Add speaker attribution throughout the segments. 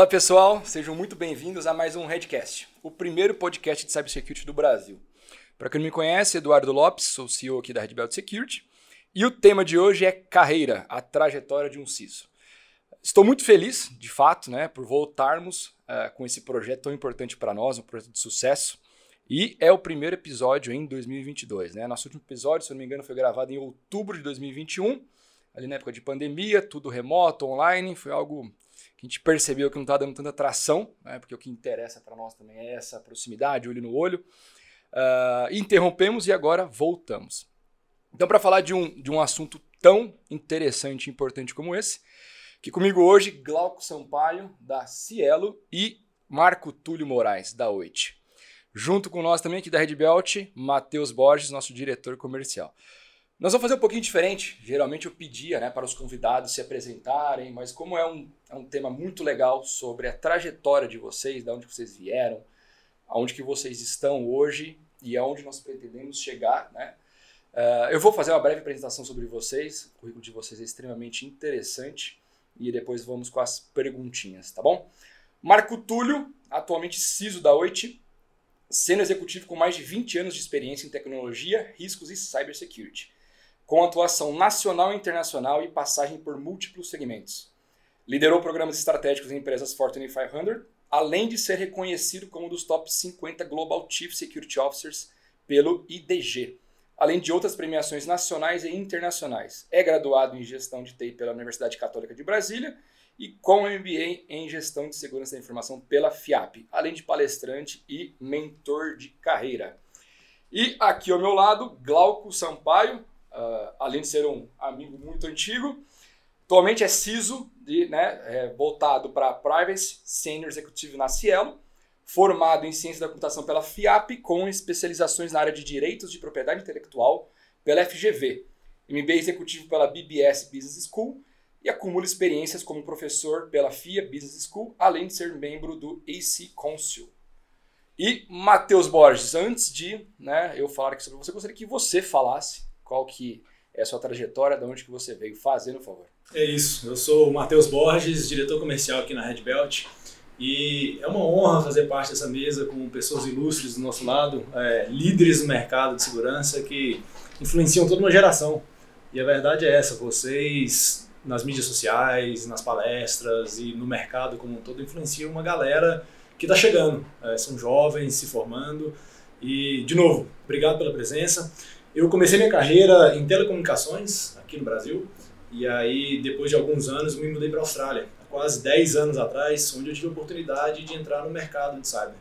Speaker 1: Olá pessoal, sejam muito bem-vindos a mais um Redcast, o primeiro podcast de cybersecurity do Brasil. Para quem não me conhece, Eduardo Lopes, sou CEO aqui da Red Belt Security, e o tema de hoje é carreira, a trajetória de um CISO. Estou muito feliz, de fato, né, por voltarmos uh, com esse projeto tão importante para nós, um projeto de sucesso, e é o primeiro episódio em 2022. Né? Nosso último episódio, se não me engano, foi gravado em outubro de 2021, ali na época de pandemia, tudo remoto, online, foi algo que a gente percebeu que não está dando tanta atração, né, porque o que interessa para nós também é essa proximidade, olho no olho. Uh, interrompemos e agora voltamos. Então, para falar de um, de um assunto tão interessante e importante como esse, que comigo hoje, Glauco Sampaio, da Cielo, e Marco Túlio Moraes, da Oit. Junto com nós também aqui da Red Belt, Matheus Borges, nosso diretor comercial. Nós vamos fazer um pouquinho diferente. Geralmente eu pedia né, para os convidados se apresentarem, mas como é um, é um tema muito legal sobre a trajetória de vocês, de onde vocês vieram, aonde que vocês estão hoje e aonde nós pretendemos chegar, né? Uh, eu vou fazer uma breve apresentação sobre vocês, o currículo de vocês é extremamente interessante e depois vamos com as perguntinhas, tá bom? Marco Túlio, atualmente CISO da Oit, sendo executivo com mais de 20 anos de experiência em tecnologia, riscos e cybersecurity com atuação nacional e internacional e passagem por múltiplos segmentos. Liderou programas estratégicos em empresas Fortune 500, além de ser reconhecido como um dos top 50 Global Chief Security Officers pelo IDG, além de outras premiações nacionais e internacionais. É graduado em Gestão de TI pela Universidade Católica de Brasília e com MBA em Gestão de Segurança da Informação pela FIAP, além de palestrante e mentor de carreira. E aqui ao meu lado, Glauco Sampaio, uh, além de ser um amigo muito antigo. Atualmente é CISO, de, né, é, voltado para Privacy, Senior Executivo na Cielo, formado em Ciência da Computação pela FIAP, com especializações na área de Direitos de Propriedade Intelectual pela FGV, MBA Executivo pela BBS Business School e acumula experiências como professor pela FIA Business School, além de ser membro do AC Council. E Matheus Borges, antes de né, eu falar aqui sobre você, gostaria que você falasse qual que é a sua trajetória, de onde que você veio, fazendo por favor.
Speaker 2: É isso, eu sou o Matheus Borges, diretor comercial aqui na Red Belt, e é uma honra fazer parte dessa mesa com pessoas ilustres do nosso lado, é, líderes no mercado de segurança que influenciam toda uma geração. E a verdade é essa, vocês nas mídias sociais, nas palestras e no mercado como um todo influenciam uma galera que está chegando, é, são jovens se formando. E, de novo, obrigado pela presença. Eu comecei minha carreira em telecomunicações aqui no Brasil e aí depois de alguns anos me mudei para a Austrália, quase 10 anos atrás, onde eu tive a oportunidade de entrar no mercado de cyber.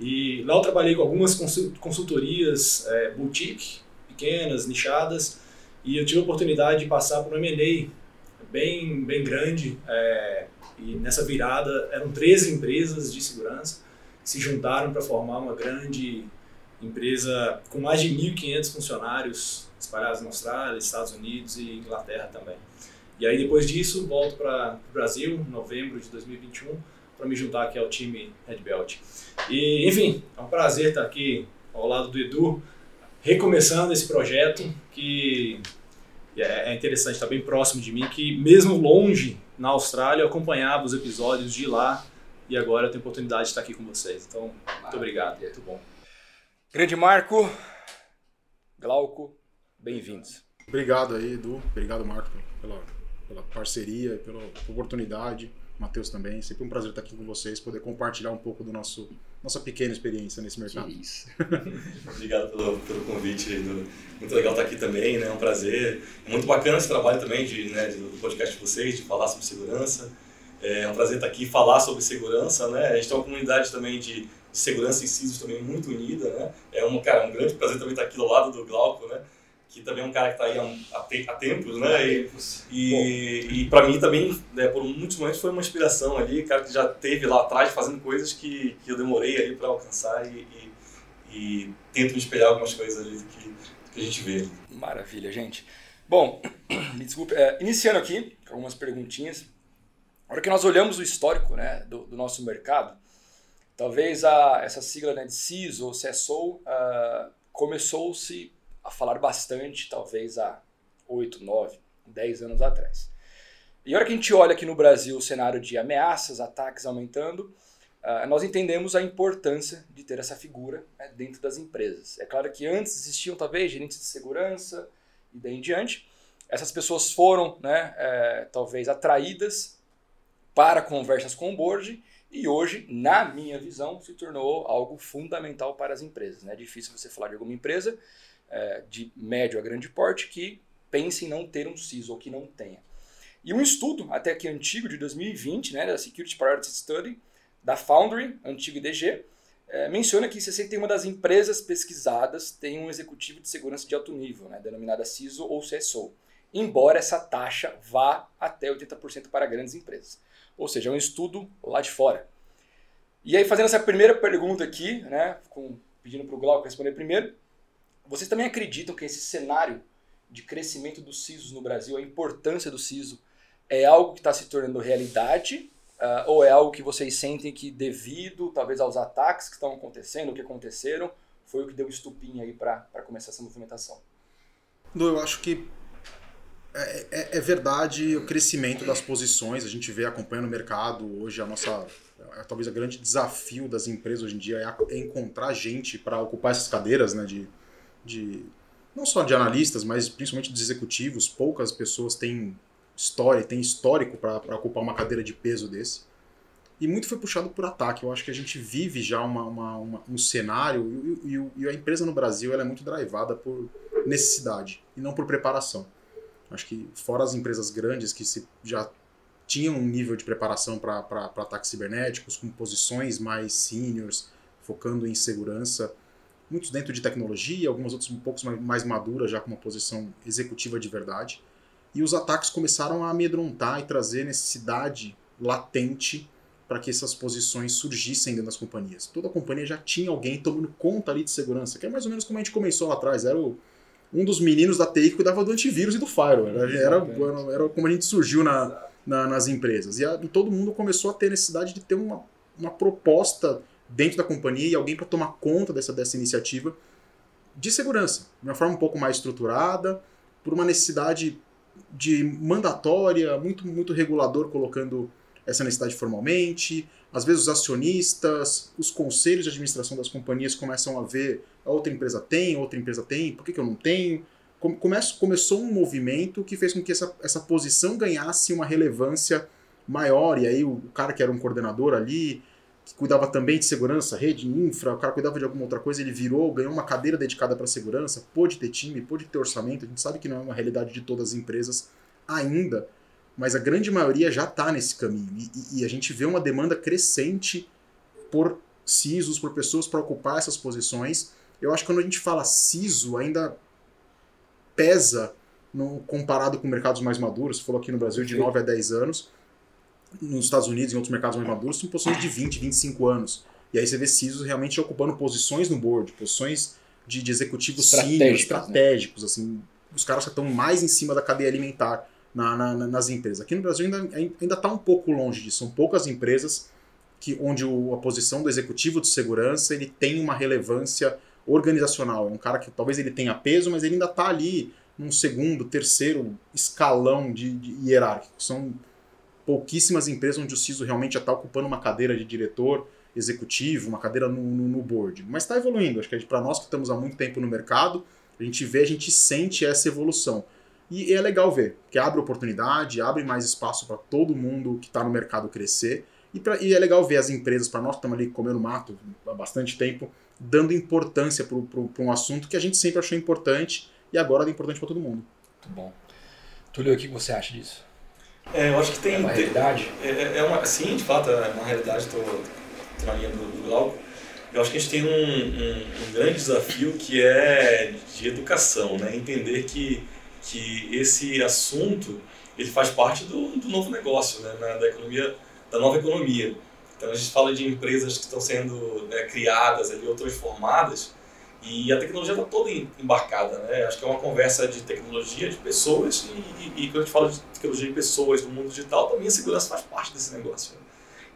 Speaker 2: E lá eu trabalhei com algumas consultorias é, boutique, pequenas, nichadas, e eu tive a oportunidade de passar por um M&A bem, bem grande, é, e nessa virada eram 13 empresas de segurança que se juntaram para formar uma grande empresa com mais de 1.500 funcionários espalhados na Austrália, Estados Unidos e Inglaterra também. E aí depois disso volto para o Brasil, em novembro de 2021, para me juntar aqui ao time Red Belt. E enfim, é um prazer estar aqui ao lado do Edu, recomeçando esse projeto que é, é interessante, está bem próximo de mim, que mesmo longe na Austrália eu acompanhava os episódios de lá e agora eu tenho a oportunidade de estar aqui com vocês. Então, muito obrigado, muito bom.
Speaker 1: Grande Marco, Glauco, bem-vindos.
Speaker 3: Obrigado aí, Edu. Obrigado, Marco, pela, pela parceria, pela oportunidade. Matheus também. Sempre um prazer estar aqui com vocês, poder compartilhar um pouco do nosso nossa pequena experiência nesse mercado.
Speaker 1: Que isso.
Speaker 4: Obrigado pelo, pelo convite. Muito legal estar aqui também, né? É um prazer. É muito bacana esse trabalho também de, né, do podcast de vocês, de falar sobre segurança. É um prazer estar aqui e falar sobre segurança, né? A gente tem uma comunidade também de segurança e CISOs também muito unida, né? É um, cara, um grande prazer também estar aqui do lado do Glauco, né? Que também é um cara que está aí há, há, tempos, né? E, e, e para mim também, né, por muitos momentos, foi uma inspiração ali, cara que já teve lá atrás fazendo coisas que, que eu demorei ali para alcançar e, e, e, tento me espelhar algumas coisas ali que, que a gente vê.
Speaker 1: Maravilha, gente. Bom, me desculpe, é, iniciando aqui com algumas perguntinhas. Na hora que nós olhamos o histórico né, do, do nosso mercado, Talvez a, essa sigla né, de CISO ou CSO uh, começou-se a falar bastante, talvez há 8, 9, 10 anos atrás. E a hora que a gente olha aqui no Brasil o cenário de ameaças, ataques aumentando, uh, nós entendemos a importância de ter essa figura né, dentro das empresas. É claro que antes existiam talvez gerentes de segurança e daí em diante. Essas pessoas foram, né, é, talvez, atraídas para conversas com o board e hoje, na minha visão, se tornou algo fundamental para as empresas. Né? É difícil você falar de alguma empresa é, de médio a grande porte que pense em não ter um CISO ou que não tenha. E um estudo, até aqui antigo, de 2020, né, da Security Priority Study, da Foundry, antigo IDG, é, menciona que 61 das empresas pesquisadas têm um executivo de segurança de alto nível, né, denominada CISO ou CSO, embora essa taxa vá até 80% para grandes empresas. Ou seja, é um estudo lá de fora. E aí, fazendo essa primeira pergunta aqui, né, com, pedindo para o Glauco responder primeiro, vocês também acreditam que esse cenário de crescimento dos CISOs no Brasil, a importância do CISO, é algo que está se tornando realidade? Uh, ou é algo que vocês sentem que, devido talvez aos ataques que estão acontecendo, o que aconteceram, foi o que deu estupim aí para começar essa movimentação?
Speaker 3: Eu acho que é, é, é, verdade o crescimento das posições, a gente vê acompanhando o mercado hoje, a nossa. É, talvez o grande desafio das empresas hoje em dia é, é encontrar gente para ocupar essas cadeiras, né? De, de, não só de analistas, mas principalmente dos executivos. Poucas pessoas têm história, têm histórico para ocupar uma cadeira de peso desse. E muito foi puxado por ataque. Eu acho que a gente vive já uma, uma, uma um cenário e, e, e, a empresa no Brasil ela é muito drivada por necessidade e não por preparação. Acho que fora as empresas grandes que se, já tinham um nível de preparação para ataques cibernéticos, com posições mais seniors, focando em segurança, muitos dentro de tecnologia, algumas outras um pouco mais, maduras, já com uma posição executiva de verdade. E os ataques começaram a amedrontar e trazer necessidade latente para que essas posições surgissem dentro das companhias. Toda companhia já tinha alguém tomando conta ali de segurança, que é mais ou menos como a gente começou lá atrás. Era o, um dos meninos da TI que cuidava do antivírus e do firewall. Era, era, era como a gente surgiu na, na, nas empresas. E, a, e, todo mundo começou a ter necessidade de ter uma, uma proposta dentro da companhia e alguém para tomar conta dessa, dessa iniciativa de segurança, de uma forma um pouco mais estruturada, por uma necessidade de mandatória, muito, muito regulador colocando essa necessidade formalmente. Às vezes os acionistas, os conselhos de administração das companhias começam a ver a outra empresa tem, outra empresa tem, por que, que eu não tenho? Come, começou um movimento que fez com que essa, essa posição ganhasse uma relevância maior, e aí o, o cara que era um coordenador ali, que cuidava também de segurança, rede, infra, o cara cuidava de alguma outra coisa, ele virou, ganhou uma cadeira dedicada para segurança, pôde ter time, pôde ter orçamento, a gente sabe que não é uma realidade de todas as empresas ainda, mas a grande maioria já está nesse caminho, e, e a gente vê uma demanda crescente por CISOs, por pessoas para ocupar essas posições, eu acho que quando a gente fala CISO, ainda pesa no, comparado com mercados mais maduros. Você falou aqui no Brasil de 9 a 10 anos. Nos Estados Unidos e em outros mercados mais maduros, são posições de 20, 25 anos. E aí você vê CISOs realmente ocupando posições no board, posições de, de executivos senior, estratégicos, né? assim, os caras que estão mais em cima da cadeia alimentar na, na, nas empresas. Aqui no Brasil ainda está um pouco longe disso. São poucas empresas que onde o, a posição do executivo de segurança ele tem uma relevância organizacional. É um cara que talvez ele tenha peso, mas ele ainda está ali num segundo, terceiro escalão de, de hierárquico. São pouquíssimas empresas onde o CISO realmente já está ocupando uma cadeira de diretor executivo, uma cadeira no, no, no board. Mas está evoluindo. Acho que para nós que estamos há muito tempo no mercado, a gente vê, a gente sente essa evolução. E é legal ver, que abre oportunidade, abre mais espaço para todo mundo que está no mercado crescer. E, pra, e, é legal ver as empresas, para nós que estamos ali comendo mato há bastante tempo, dando importância para um assunto que a gente sempre achou importante e agora é importante para todo mundo.
Speaker 1: Muito bom. Túlio, o que você acha disso?
Speaker 4: É, eu acho que tem.
Speaker 1: É uma realidade?
Speaker 4: É, é, é uma, sim, de fato, é uma realidade, estou na linha do, do Glauco. Eu acho que a gente tem um, um, um, grande desafio que é de educação, né? entender que, que esse assunto ele faz parte do, do novo negócio, né? da economia, da nova economia. Então a gente fala de empresas que estão sendo né, criadas ali ou transformadas e a tecnologia está toda embarcada, né? Acho que é uma conversa de tecnologia, de pessoas e, e, e, quando a gente fala de tecnologia de pessoas no mundo digital, também a segurança faz parte desse negócio. Né?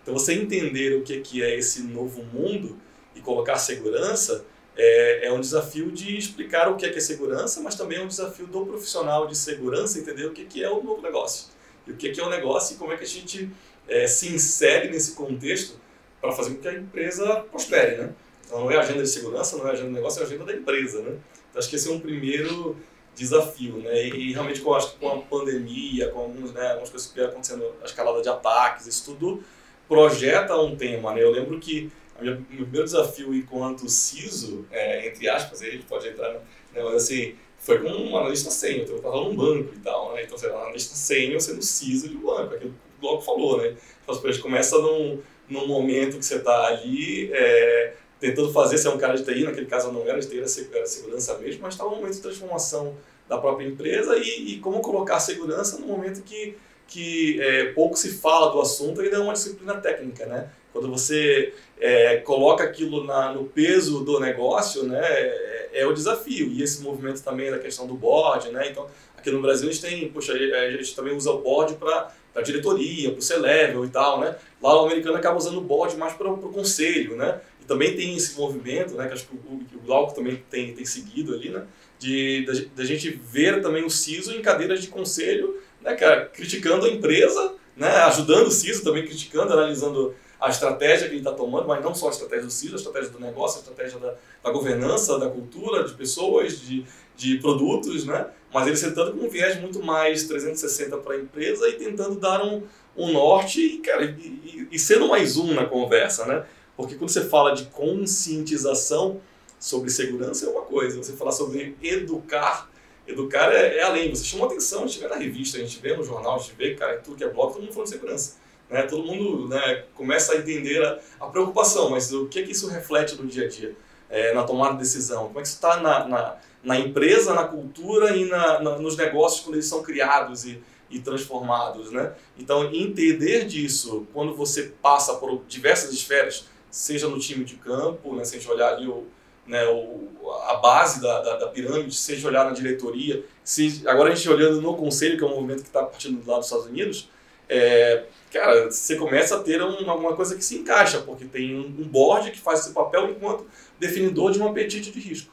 Speaker 4: Então você entender o que é esse novo mundo e colocar segurança é, é, um desafio de explicar o que é, que é segurança, mas também é um desafio do profissional de segurança entender o que é o novo negócio. e o que, que é o negócio e como é que a gente é, se insere nesse contexto para fazer com que a empresa prospere, né? Então não é agenda de segurança, não é agenda de negócio, é agenda da empresa, né? Então acho que esse é um primeiro desafio, né? E, e realmente com, acho que com a pandemia, com alguns, né, algumas coisas que vem acontecendo, a escalada de ataques, isso tudo projeta um tema, né? Eu lembro que meu primeiro desafio enquanto CISO, é, entre aspas, aí a gente pode entrar, né? mas assim, foi com um analista sênior, eu estava num banco e tal, né? Então, você era um analista sênior sendo CISO de um banco, aquilo que o Globo falou, né? Então, a gente começa num, num momento que você está ali é, tentando fazer, você é um cara de TI, naquele caso eu não era de TI, era segurança mesmo, mas estava num momento de transformação da própria empresa e, e como colocar segurança no momento que, que é, pouco se fala do assunto ainda é uma disciplina técnica, né? Quando você é, coloca aquilo na, no peso do negócio, né, é, é, o desafio. E esse movimento também da questão do board, né? Então, aqui no Brasil a gente tem, poxa, a gente também usa o board para a diretoria, para o C-level e tal, né? Lá o americano acaba usando o board mais para o conselho, né? E também tem esse movimento, né? Que acho que o, o Glauco também tem, tem seguido ali, né? De da gente ver também o CISO em cadeiras de conselho, né, cara, criticando a empresa, né? Ajudando o CISO também criticando, analisando a estratégia que ele está tomando, mas não só a estratégia do CISO, a estratégia do negócio, a estratégia da, da governança, da cultura, de pessoas, de, de produtos, né? Mas ele sentando com um viés muito mais 360 para a empresa e tentando dar um, um norte e, cara, e, e sendo mais um na conversa, né? Porque quando você fala de conscientização sobre segurança é uma coisa, você falar sobre educar, educar é, é além. Você chama atenção, a gente vê na revista, a gente vê no jornal, a gente vê, cara, tudo que é blog, todo mundo falando de segurança. Né? Todo mundo né, começa a entender a, a, preocupação, mas o que, é que isso reflete no dia a dia, é, na tomada de decisão? Como é que isso está na, na, na, empresa, na cultura e na, na, nos negócios quando eles são criados e, e transformados? Né? Então, entender disso, quando você passa por diversas esferas, seja no time de campo, né, se a gente olhar ali o, né, o, a base da, da, da, pirâmide, seja olhar na diretoria, se, agora a gente olhando no conselho, que é um movimento que está partindo do lado dos Estados Unidos, é, cara, você começa a ter um, alguma coisa que se encaixa, porque tem um, um board que faz esse papel enquanto definidor de um apetite de risco.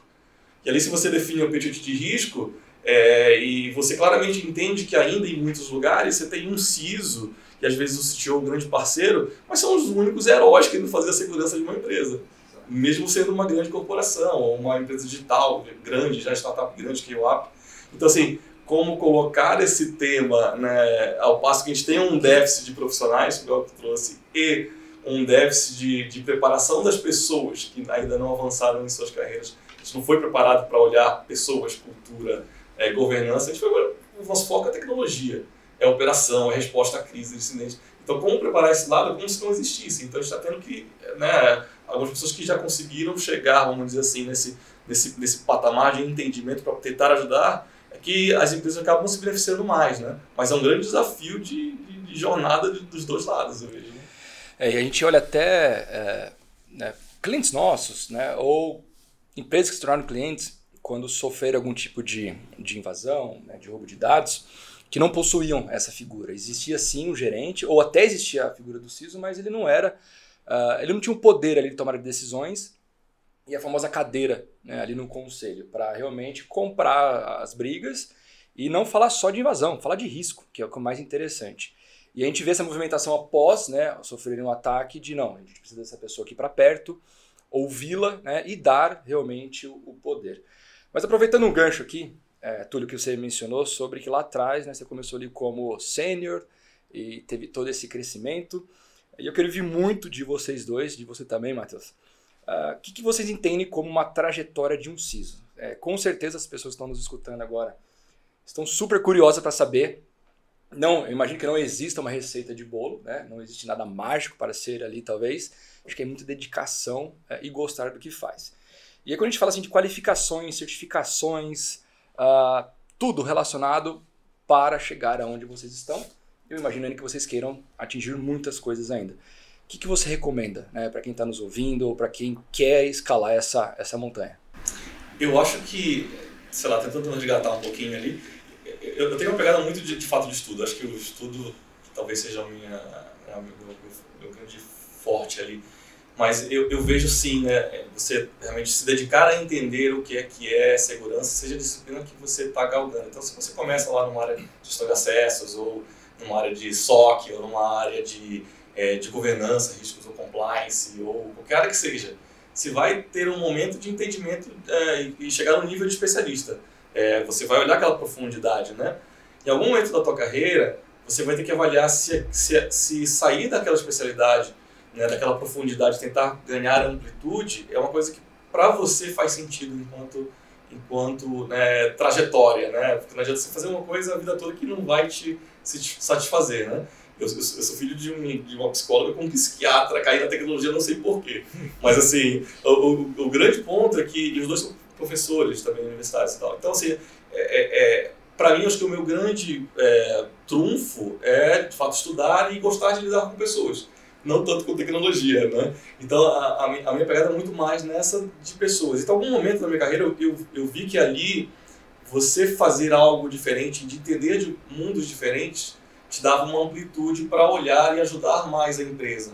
Speaker 4: E ali, se você define um apetite de risco, é, e você claramente entende que ainda em muitos lugares você tem um CISO, que às vezes o CTO é um grande parceiro, mas são os únicos heróis que não fazem a segurança de uma empresa. Mesmo sendo uma grande corporação, ou uma empresa digital grande, já startup grande que é o App. Então, assim, como colocar esse tema, né, ao passo que a gente tem um déficit de profissionais, que o trouxe, e um déficit de, de preparação das pessoas que ainda não avançaram em suas carreiras. A gente não foi preparado para olhar pessoas, cultura, é, governança. A gente foi, o nosso foco é tecnologia, é operação, é resposta à crise, incidente. Então, como preparar esse lado como se não existisse? Então, a gente está tendo que, né, algumas pessoas que já conseguiram chegar, vamos dizer assim, nesse, nesse, nesse patamar de entendimento para tentar ajudar, que as empresas acabam se beneficiando mais, né? Mas é um grande desafio de, de, de jornada de, dos dois lados, eu vejo.
Speaker 1: É, e a gente olha até é, né, clientes nossos, né? Ou empresas que se tornaram clientes quando sofreram algum tipo de, de invasão, né, de roubo de dados, que não possuíam essa figura. Existia sim o gerente, ou até existia a figura do CISO, mas ele não era, uh, ele não tinha o poder ali de tomar decisões e a famosa cadeira né, ali no conselho, para realmente comprar as brigas e não falar só de invasão, falar de risco, que é o mais interessante. E a gente vê essa movimentação após né, sofrerem um ataque de não, a gente precisa dessa pessoa aqui para perto, ouvi-la né, e dar realmente o, poder. Mas aproveitando um gancho aqui, é, Túlio, que você mencionou sobre que lá atrás né, você começou ali como sênior e teve todo esse crescimento. E eu queria ouvir muito de vocês dois, de você também, Matheus, o uh, que, que, vocês entendem como uma trajetória de um CISO? É, com certeza as pessoas que estão nos escutando agora estão super curiosas para saber. Não, eu imagino que não exista uma receita de bolo, né? não existe nada mágico para ser ali, talvez. Acho que é muita dedicação é, e gostar do que faz. E aí, quando a gente fala assim, de qualificações, certificações, uh, tudo relacionado para chegar aonde vocês estão, eu imagino que vocês queiram atingir muitas coisas ainda. O que, que você recomenda né, para quem está nos ouvindo ou para quem quer escalar essa, essa montanha?
Speaker 4: Eu acho que, sei lá, tentando resgatar um pouquinho ali, eu, eu tenho uma pegada muito de, de, fato de estudo. Acho que o estudo talvez seja a minha, a meu, meu, meu grande forte ali. Mas eu, eu vejo sim, né, você realmente se dedicar a entender o que é que é segurança, seja a disciplina que você está galgando. Então, se você começa lá numa área de gestão de acessos ou numa área de SOC ou numa área de, é, de governança, riscos ou compliance ou qualquer área que seja. Você vai ter um momento de entendimento é, e chegar no nível de especialista. É, você vai olhar aquela profundidade, né? Em algum momento da tua carreira, você vai ter que avaliar se, se, se sair daquela especialidade, né, daquela profundidade, tentar ganhar amplitude, é uma coisa que para você faz sentido enquanto enquanto né, trajetória, né? Porque não adianta você fazer uma coisa a vida toda que não vai te satisfazer, né? Eu, eu, eu sou filho de, um, de, uma psicóloga com um psiquiatra, caí na tecnologia, não sei porquê. Mas, assim, o, o, o, grande ponto é que, os dois são professores também universitários e tal. Então, assim, é, é, é para mim, acho que o meu grande é, trunfo é, de fato, estudar e gostar de lidar com pessoas não tanto com tecnologia, né? Então, a, a, minha pegada é muito mais nessa de pessoas. Então, em algum momento da minha carreira, eu, eu, eu vi que ali, você fazer algo diferente, de entender de mundos diferentes, te dava uma amplitude para olhar e ajudar mais a empresa.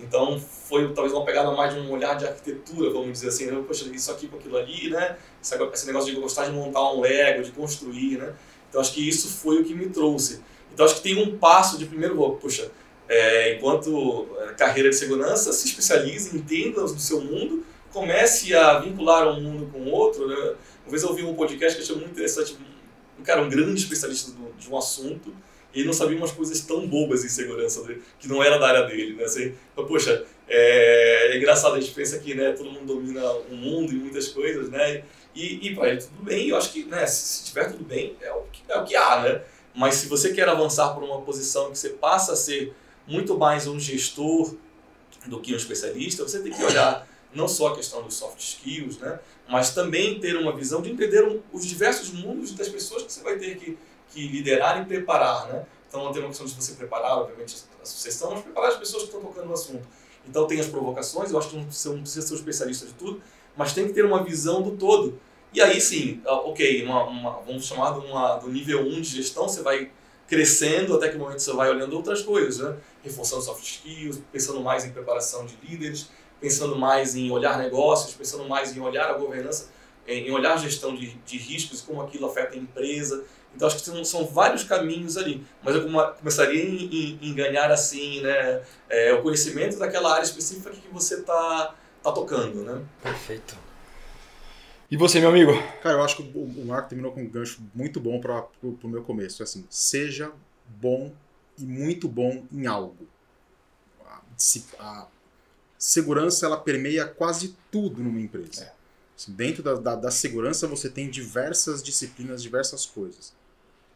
Speaker 4: Então, foi talvez uma pegada mais de um olhar de arquitetura, vamos dizer assim, né? Poxa, isso aqui com aquilo ali, né? Esse negócio de gostar de montar um Lego, de construir, né? Então, acho que isso foi o que me trouxe. Então, acho que tem um passo de primeiro, poxa, é, enquanto é, carreira de segurança, se especialize, entenda do seu mundo, comece a vincular um mundo com o outro. Né? Uma vez eu ouvi um podcast que eu achei muito interessante, um cara, um grande especialista do, de um assunto, e ele não sabia umas coisas tão bobas em segurança, né? que não era da área dele. Né? Assim, então, poxa, é, é, engraçado, a gente pensa que né, todo mundo domina o mundo e muitas coisas, né? e, e para ele tudo bem, eu acho que né, se, se tiver tudo bem, é o, que, é o que há, né? Mas se você quer avançar por uma posição que você passa a ser muito mais um gestor do que um especialista, você tem que olhar não só a questão dos soft skills, né, mas também ter uma visão de entender os diversos mundos das pessoas que você vai ter que, que liderar e preparar. Né? Então, tem uma questão de você preparar, obviamente, a sucessão, mas preparar as pessoas que estão tocando no assunto. Então, tem as provocações, eu acho que não precisa, não precisa ser um especialista de tudo, mas tem que ter uma visão do todo. E aí sim, ah, ok, uma, uma, vamos chamar de uma, do nível 1 de gestão, você vai crescendo até que o momento você vai olhando outras coisas, né? reforçando soft skills, pensando mais em preparação de líderes, pensando mais em olhar negócios, pensando mais em olhar a governança, em olhar a gestão de, de riscos, como aquilo afeta a empresa. Então acho que são, vários caminhos ali, mas eu começaria em, em, em ganhar assim, né, é, o conhecimento daquela área específica que você está tá tocando, né?
Speaker 1: Perfeito. E você, meu amigo?
Speaker 3: Cara, eu acho que o Marco terminou com um gancho muito bom para o meu começo. Assim, seja bom e muito bom em algo. A, a segurança ela permeia quase tudo numa empresa. É. Assim, dentro da, da, da, segurança você tem diversas disciplinas, diversas coisas.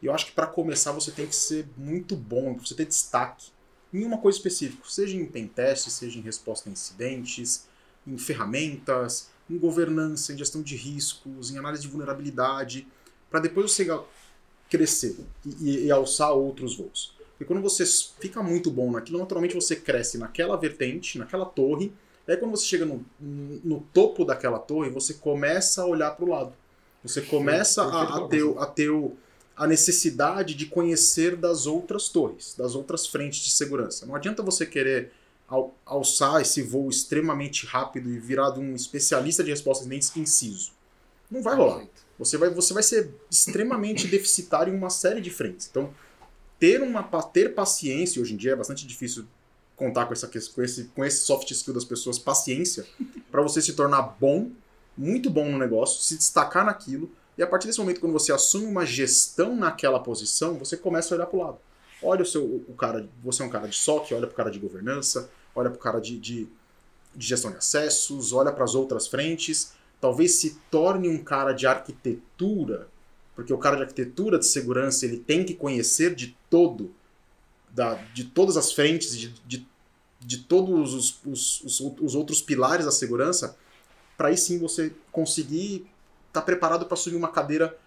Speaker 3: E eu acho que para começar você tem que ser muito bom, você ter destaque em uma coisa específica, seja em pentest, seja em resposta a incidentes, em ferramentas, em governança, em gestão de riscos, em análise de vulnerabilidade, para depois você crescer e, e, e, alçar outros voos. Porque quando você fica muito bom naquilo, naturalmente você cresce naquela vertente, naquela torre, e aí quando você chega no, no topo daquela torre, você começa a olhar para o lado. Você começa a, a, ter, a ter a necessidade de conhecer das outras torres, das outras frentes de segurança. Não adianta você querer alçar esse voo extremamente rápido e virar um especialista de respostas de dentes inciso. Não vai rolar. Você vai, você vai ser extremamente deficitário em uma série de frentes. Então, ter, uma, ter paciência, hoje em dia é bastante difícil contar com, essa, com, esse, com esse soft skill das pessoas, paciência, para você se tornar bom, muito bom no negócio, se destacar naquilo, e a partir desse momento, quando você assume uma gestão naquela posição, você começa a olhar para o lado. Olha o seu o cara, você é um cara de SOC, olha para o cara de governança, olha para o cara de, de, de, gestão de acessos, olha para as outras frentes, talvez se torne um cara de arquitetura, porque o cara de arquitetura de segurança ele tem que conhecer de todo, da, de todas as frentes, de, de, de todos os, os, os, os outros pilares da segurança, para aí sim você conseguir estar tá preparado para assumir uma cadeira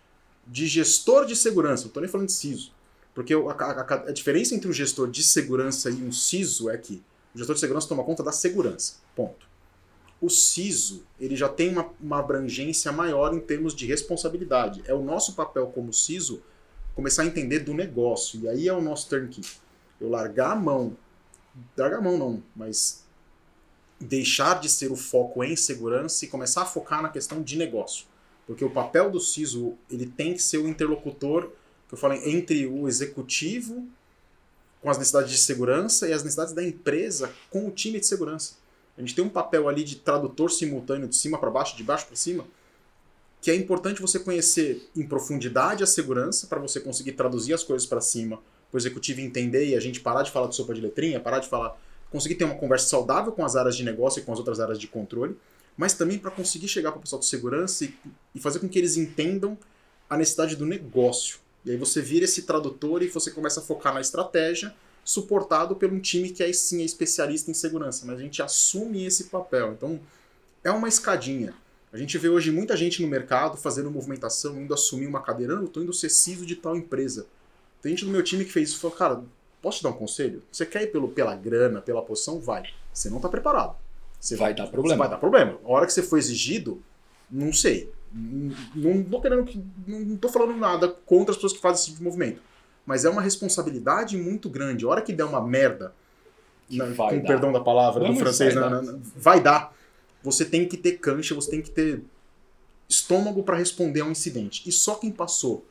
Speaker 3: de gestor de segurança. Não estou nem falando de CISO. Porque a, a, a, diferença entre um gestor de segurança e um CISO é que o gestor de segurança toma conta da segurança. Ponto. O CISO ele já tem uma, uma abrangência maior em termos de responsabilidade. É o nosso papel como CISO começar a entender do negócio. E aí é o nosso turnkey. Eu largar a mão, largar a mão não, mas deixar de ser o foco em segurança e começar a focar na questão de negócio. Porque o papel do CISO ele tem que ser o interlocutor que eu falei, entre o executivo com as necessidades de segurança e as necessidades da empresa com o time de segurança. A gente tem um papel ali de tradutor simultâneo de cima para baixo, de baixo para cima, que é importante você conhecer em profundidade a segurança para você conseguir traduzir as coisas para cima, para o executivo entender e a gente parar de falar de sopa de letrinha, parar de falar, conseguir ter uma conversa saudável com as áreas de negócio e com as outras áreas de controle, mas também para conseguir chegar para o pessoal de segurança e, e fazer com que eles entendam a necessidade do negócio. E aí você vira esse tradutor e você começa a focar na estratégia, suportado por um time que aí sim é especialista em segurança, mas a gente assume esse papel. Então, é uma escadinha. A gente vê hoje muita gente no mercado fazendo movimentação, indo assumir uma cadeira, não, eu tô indo ser CISO de tal empresa. Tem gente do meu time que fez isso e falou, cara, posso te dar um conselho? Você quer ir pelo, pela grana, pela posição? Vai. Você não tá preparado. Você
Speaker 1: vai, dar problema.
Speaker 3: vai dar problema. A hora que você for exigido, não sei. Não tô querendo não tô falando nada contra as pessoas que fazem esse tipo de movimento. Mas é uma responsabilidade muito grande. A hora que der uma merda, na, com dar. perdão da palavra Vamos do francês, vai, na, na, vai dar você tem que ter cancha, você tem que ter estômago para responder a um incidente. E só quem passou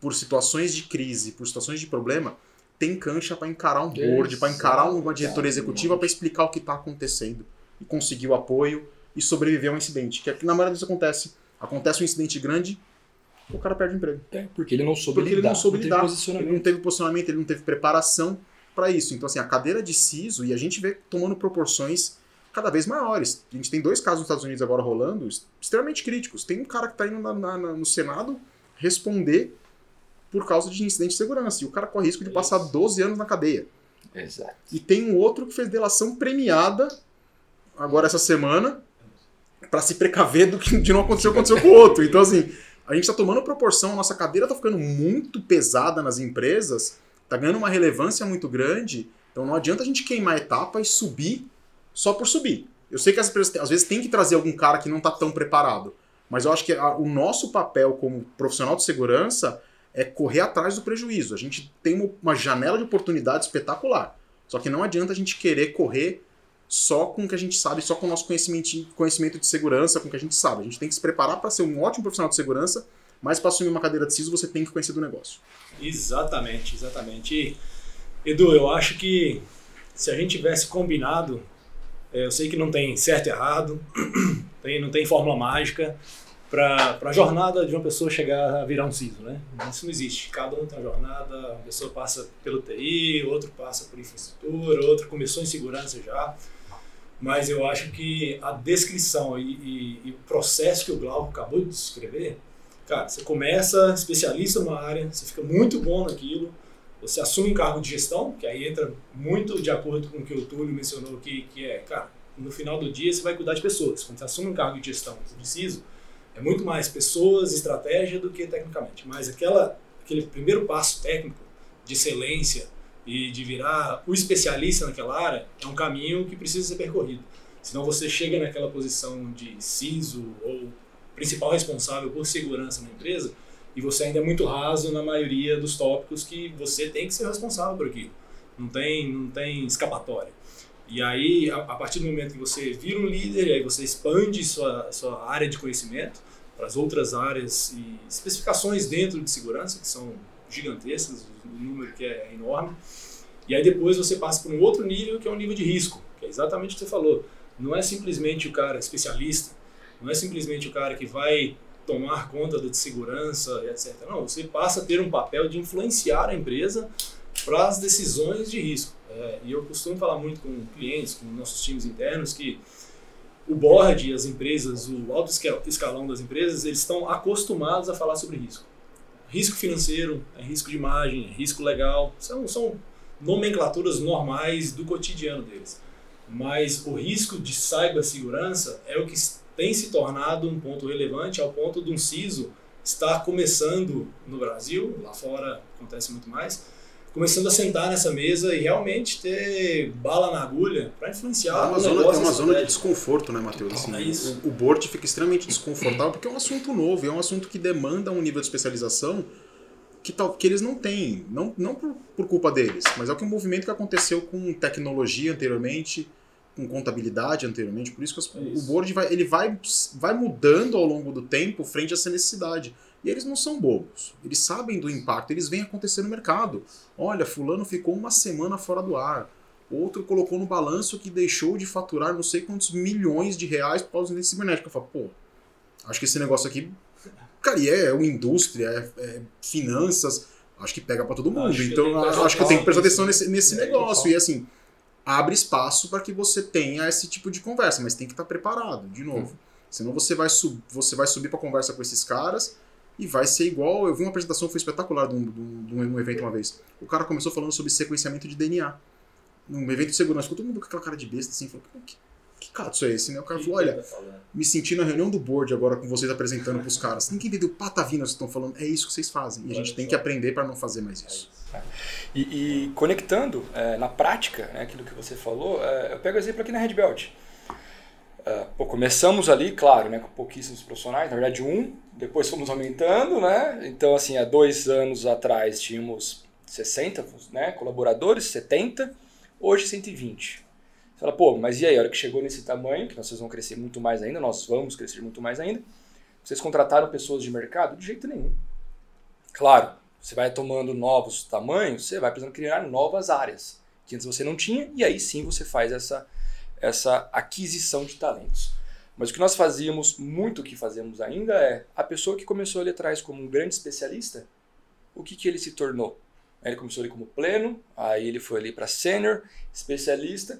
Speaker 3: por situações de crise, por situações de problema, tem cancha para encarar um board, para encarar uma diretoria executiva para explicar o que está acontecendo e conseguir o apoio e sobreviver a um incidente. Que, é na maioria vezes acontece. Acontece um incidente grande, o cara perde o emprego.
Speaker 1: É, porque ele não soube
Speaker 3: porque
Speaker 1: lidar.
Speaker 3: Ele não soube
Speaker 1: não
Speaker 3: lidar. Ele não teve posicionamento, ele não teve preparação para isso. Então, assim, a cadeira de CISO, e a gente vê tomando proporções cada vez maiores. A gente tem dois casos nos Estados Unidos agora rolando, extremamente críticos. Tem um cara que está indo na, na, no Senado responder por causa de incidente de segurança. E o cara corre risco de passar 12 anos na cadeia.
Speaker 1: Exato.
Speaker 3: E tem um outro que fez delação premiada agora essa semana para se precaver do que de não acontecer aconteceu com o outro. Então, assim, a gente está tomando proporção, a nossa cadeira está ficando muito pesada nas empresas, está ganhando uma relevância muito grande. Então não adianta a gente queimar etapa e subir só por subir. Eu sei que as empresas às vezes tem que trazer algum cara que não está tão preparado, mas eu acho que a, o nosso papel como profissional de segurança é correr atrás do prejuízo. A gente tem uma janela de oportunidade espetacular. Só que não adianta a gente querer correr só com o que a gente sabe, só com o nosso conhecimento, conhecimento de segurança, com o que a gente sabe. A gente tem que se preparar para ser um ótimo profissional de segurança, mas para assumir uma cadeira de CISO você tem que conhecer do negócio.
Speaker 2: Exatamente, exatamente. E, Edu, eu acho que se a gente tivesse combinado é, eu sei que não tem certo e errado, não tem fórmula mágica para a jornada de uma pessoa chegar a virar um CISO, né? Isso não existe. Cada um tem uma jornada, uma pessoa passa pelo TI, outro passa por infraestrutura, outro começou em segurança já. Mas eu acho que a descrição e, e, e o processo que o Glauco acabou de descrever, cara, você começa especialista numa área, você fica muito bom naquilo, você assume um cargo de gestão, que aí entra muito de acordo com o que o Túlio mencionou aqui, que é, cara, no final do dia você vai cuidar de pessoas. Quando você assume um cargo de gestão, você precisa, é muito mais pessoas, estratégia do que tecnicamente. Mas aquela, aquele primeiro passo técnico de excelência e de virar o especialista naquela área é um caminho que precisa ser percorrido. Senão você chega naquela posição de CISO ou principal responsável por segurança na empresa, e você ainda é muito raso na maioria dos tópicos que você tem que ser responsável por aquilo. Não tem, não tem escapatória. E aí, a, a partir do momento que você vira um líder, e aí você expande sua, sua área de conhecimento para as outras áreas e especificações dentro de segurança, que são gigantescas, o número que é enorme. E aí depois você passa para um outro nível, que é um nível de risco, que é exatamente o que você falou. Não é simplesmente o cara especialista, não é simplesmente o cara que vai tomar conta de segurança, etc. Não, você passa a ter um papel de influenciar a empresa para as decisões de risco. É, e eu costumo falar muito com clientes, com nossos times internos, que o board, as empresas, o alto escalão das empresas, eles estão acostumados a falar sobre risco. Risco financeiro, é risco de imagem, é risco legal, são, são nomenclaturas normais do cotidiano deles. Mas o risco de cibersegurança é o que tem se tornado um ponto relevante ao ponto de um CISO estar começando no Brasil, lá fora acontece muito mais, começando a sentar nessa mesa e realmente ter bala na agulha para influenciar
Speaker 3: é uma o zona, É uma zona de desconforto, né, Matheus? Assim, é isso. O, o board fica extremamente desconfortável porque é um assunto novo, é um assunto que demanda um nível de especialização que, tal, que eles não têm, não, não por, por culpa deles, mas é o que um movimento que aconteceu com tecnologia anteriormente, com contabilidade anteriormente, por isso que é o board vai, ele vai, vai mudando ao longo do tempo frente a essa necessidade. E eles não são bobos. Eles sabem do impacto, eles vêm acontecer no mercado. Olha, fulano ficou uma semana fora do ar. Outro colocou no balanço que deixou de faturar não sei quantos milhões de reais por causa desse cibernético. Eu falo, pô, acho que esse negócio aqui, cara, e é, é uma indústria, é, é finanças, acho que pega para todo mundo.
Speaker 2: Acho
Speaker 3: então,
Speaker 2: que
Speaker 3: acho que eu tenho que prestar atenção nesse, nesse
Speaker 2: É,
Speaker 3: negócio.
Speaker 2: total.
Speaker 3: E assim, abre espaço para que você tenha esse tipo de conversa, mas tem que estar preparado, de novo. Senão você vai, sub, você vai subir para conversa com esses caras e vai ser igual. Eu vi uma apresentação, foi espetacular, de um, de um- evento uma vez. O cara começou falando sobre sequenciamento de DNA. Num evento de segurança. Todo mundo com aquela cara de besta assim, falou, "Pô, que, que cato é esse, né? O cara falou, olha, me senti na reunião do board agora com vocês apresentando pros caras. Ninguém entendeu patavina que vocês estão falando. É isso que vocês fazem. E a gente tem que aprender para não fazer mais isso.
Speaker 1: E, e conectando é, na prática né, aquilo que você falou, é, eu pego o exemplo aqui na Red Belt. É, pô, começamos ali, claro, né, com pouquíssimos profissionais, na verdade um, depois fomos aumentando, né? Então, assim, há dois anos atrás tínhamos 60 né, colaboradores, 70, hoje 120. Você fala, pô, mas e aí, a hora que chegou nesse tamanho, que vocês vão crescer muito mais ainda, nós vamos crescer muito mais ainda, vocês contrataram pessoas de mercado? De jeito nenhum. Claro, você vai tomando novos tamanhos, você vai precisando criar novas áreas que antes você não tinha, e aí sim você faz essa, essa aquisição de talentos. Mas o que nós fazíamos, muito o que fazemos ainda é a pessoa que começou ali atrás como um grande especialista, o que, que ele se tornou? Ele começou ali como pleno, aí ele foi ali para sênior, especialista.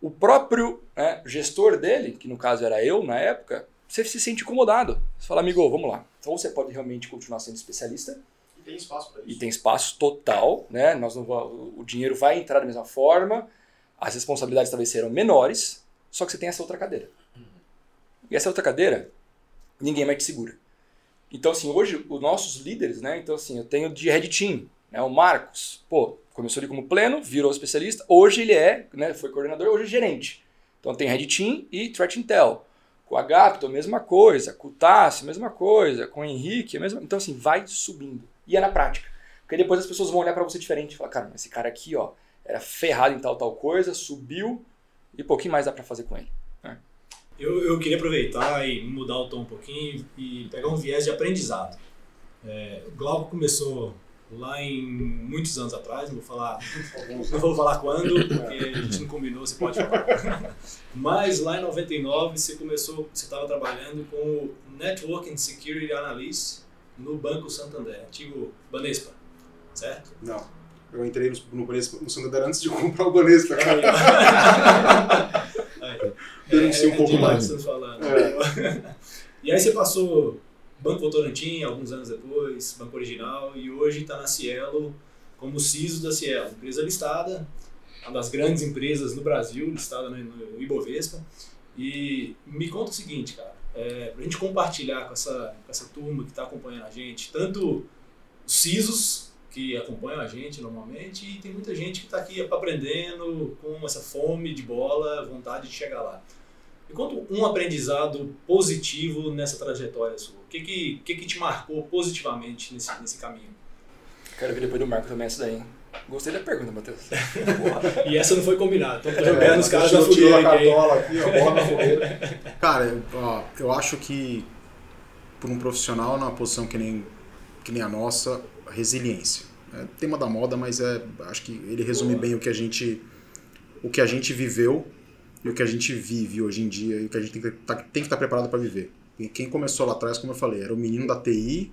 Speaker 1: O próprio né, gestor dele, que no caso era eu na época, você se sente incomodado. Você fala, amigo, vamos lá. Então você pode realmente continuar sendo especialista,
Speaker 3: E tem espaço para
Speaker 1: e tem espaço total, né? Nós não o dinheiro vai entrar da mesma forma, as responsabilidades talvez serão menores, só que você tem essa outra cadeira. E essa outra cadeira, ninguém mais te segura. Então, assim, hoje, os nossos líderes, né? Então, assim, eu tenho de Red Team, né? O Marcos, pô, começou ali como pleno, virou especialista, hoje ele é, né? Foi coordenador, hoje é gerente. Então, tem Red Team e Threat Intel. Com a mesma coisa. Com o Tassi, mesma coisa. Com o Henrique, mesma Então, assim, vai subindo. E é na prática. Porque depois as pessoas vão olhar pra você diferente e falar, cara, esse cara aqui, ó, era ferrado em tal, tal coisa, subiu, e pô, o que mais dá pra fazer com ele?
Speaker 2: Eu, eu queria aproveitar e mudar o tom um pouquinho e pegar um viés de aprendizado. É, o Glauco começou lá em muitos anos atrás, não vou falar, não vou falar quando, porque a gente não combinou, você pode falar. Mas lá em 99 você começou, você estava trabalhando com o Network and Security Analyst no Banco Santander, antigo Banespa, certo?
Speaker 3: Não. Eu entrei no, no, Banespa- no Santander antes de comprar o Banespa, cara.
Speaker 2: Aí.
Speaker 3: Denuncia um pouco mais.
Speaker 2: falando.
Speaker 3: É.
Speaker 2: E aí você passou Banco Votorantim, alguns anos depois, Banco Original, e hoje está na Cielo como CISO da Cielo, empresa listada, uma das grandes empresas no Brasil, listada no, Ibovespa. E me conta o seguinte, cara, é, para a gente compartilhar com essa, com essa turma que está acompanhando a gente, tanto os CISOs que acompanham a gente normalmente, e tem muita gente que está aqui aprendendo com essa fome de bola, vontade de chegar lá. Me conta um aprendizado positivo nessa trajetória sua. O que que, que, que te marcou positivamente nesse, nesse caminho?
Speaker 1: Quero ver depois do Marco também essa daí. hein? Gostei da pergunta, Matheus.
Speaker 2: E essa não foi combinada, então tô jogando os caras na fogueira
Speaker 3: a
Speaker 2: aqui. hein?
Speaker 3: cartola aqui, ó, bola na fogueira. Cara, eu- ó, eu acho que para um profissional numa posição que nem, que nem a nossa, resiliência. É tema da moda, mas é, acho que ele resume bem o que a gente o que a gente viveu e o que a gente vive hoje em dia e o que a gente tem que tá- estar preparado para viver. E quem começou lá atrás, como eu falei, era o menino da TI,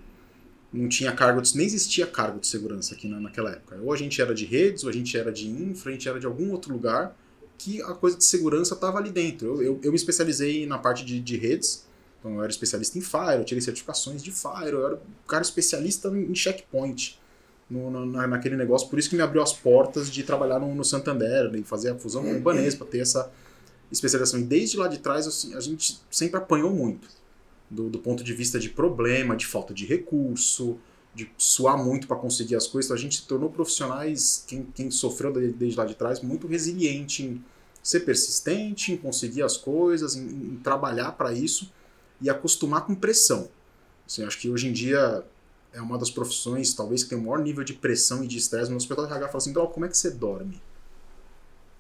Speaker 3: não tinha cargo, de, nem existia cargo de segurança aqui na, naquela época. Ou a gente era de redes, ou a gente era de infra, a gente era de algum outro lugar que a coisa de segurança estava ali dentro. Eu, eu, eu me especializei na parte de, de redes, então eu era especialista em Fire, eu tirei certificações de Fire, eu era um cara especialista em checkpoint no- na, naquele negócio, por isso que me abriu as portas de trabalhar no, no Santander, e fazer a fusão com o Banespa, ter essa especialização. E desde lá de trás, assim, a gente sempre apanhou muito, do, do ponto de vista de problema, de falta de recurso, de suar muito para conseguir as coisas. Então a gente se tornou profissionais, quem, quem sofreu de- desde lá de trás, muito resiliente em ser persistente, em conseguir as coisas, em, em trabalhar para isso e acostumar com pressão. Assim, acho que hoje em dia é uma das profissões, talvez, que tem o maior nível de pressão e de estresse. O nosso pessoal de RH fala assim, como é que você dorme?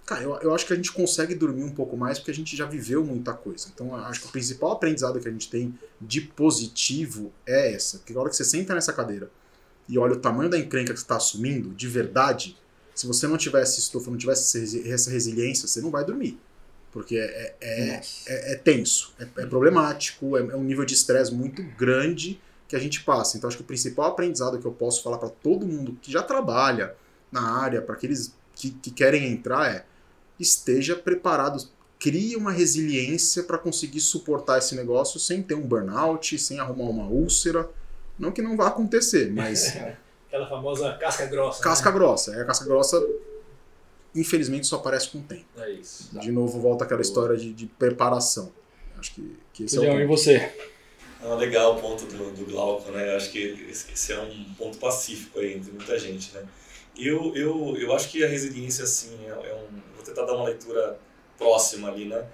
Speaker 3: Cara, eu, eu acho que a gente consegue dormir um pouco mais porque a gente já viveu muita coisa. Então, acho que o principal aprendizado que a gente tem de positivo é essa. Que a hora que você senta nessa cadeira e olha o tamanho da encrenca que você está assumindo, de verdade, se você não tivesse estofa, não tivesse essa resiliência, você não vai dormir. Porque é, é, é, é tenso, é, é problemático, é, é um nível de estresse muito grande que a gente passa. Então, acho que o principal aprendizado que eu posso falar para todo mundo que já trabalha na área, para aqueles que, que querem entrar, é esteja preparado, crie uma resiliência para conseguir suportar esse negócio sem ter um burnout, sem arrumar uma úlcera. Não que não vá acontecer, mas.
Speaker 2: Aquela famosa casca grossa.
Speaker 3: Né? Casca
Speaker 2: né?
Speaker 3: grossa. É a casca grossa, infelizmente, só aparece com o tempo.
Speaker 2: É isso.
Speaker 3: De novo, volta aquela história de, de preparação. Acho que, que esse
Speaker 1: Legal, é o ponto. e você?
Speaker 4: Ah, legal o ponto do, do Glauco, né? Acho que esse é um ponto pacífico aí entre muita gente, né? Eu, eu, eu acho que a resiliência, assim, é, é um... Vou tentar dar uma leitura próxima ali, né?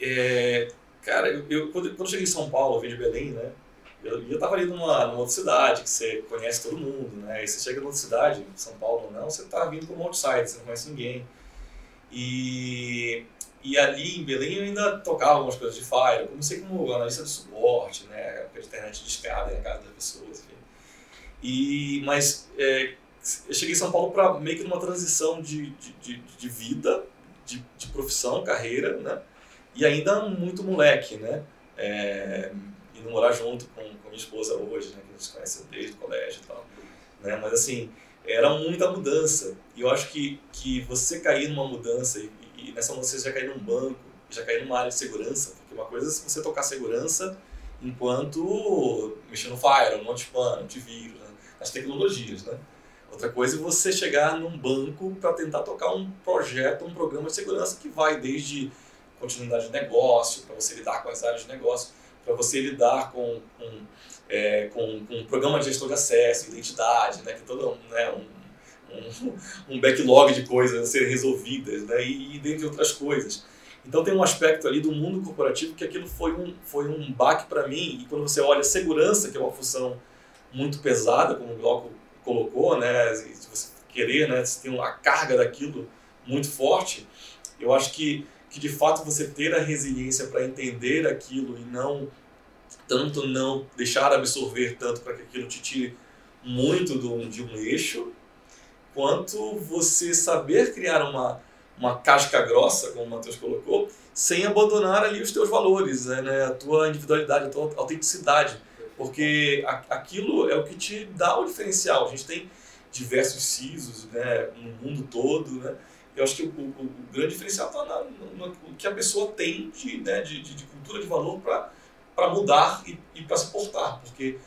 Speaker 4: É, cara, eu, eu, quando, quando eu cheguei em São Paulo, eu vim de Belém, né? Eu, eu tava ali numa, numa outra cidade, que você conhece todo mundo, né? E você chega numa outra cidade, São Paulo não, você tá vindo como outsider, você não conhece ninguém. E, e ali em Belém eu ainda tocava algumas coisas de Fire, eu comecei como analista de suporte, né? A internet de escada na casa das pessoas, enfim. E, mas é, eu cheguei em São Paulo para meio que numa transição de, de, de, de vida, de, de, profissão, carreira, né? E ainda muito moleque, né? É, indo morar junto com, com minha esposa hoje, né? Que a gente se conhece desde o colégio e tal. Né? Mas assim, era muita mudança. E eu acho que, que você cair numa mudança, e, e nessa mudança você já cair num banco, já cair numa área de segurança, porque uma coisa é você tocar segurança enquanto mexer no Fire, no no antivírus, né? as tecnologias, né? Outra coisa é você chegar num banco para tentar tocar um projeto, um programa de segurança que vai desde continuidade de negócio, para você lidar com as áreas de negócio, para você lidar com, com, é, com, com um programa de gestão de acesso, identidade, né, que é todo né, um, um, um backlog de coisas a serem resolvidas, né, e, e dentre outras coisas. Então tem um aspecto ali do mundo corporativo que aquilo foi um, foi um baque para mim, e quando você olha segurança, que é uma função muito pesada, como o Glauco colocou, né, se você querer, né, se tem a carga daquilo muito forte, eu acho que, que de fato você ter a resiliência para entender aquilo e não tanto não deixar absorver tanto para que aquilo te tire muito do, de um eixo, quanto você saber criar uma, uma casca grossa, como o Matheus colocou, sem abandonar ali os teus valores, né, a tua individualidade, a tua autenticidade porque aquilo é o que te dá o diferencial. A gente tem diversos CISOs né, no mundo todo, né? Eu acho que o, o, o grande diferencial está no que a pessoa tem de, né, de, de, de cultura de valor para mudar e, e para se portar, porque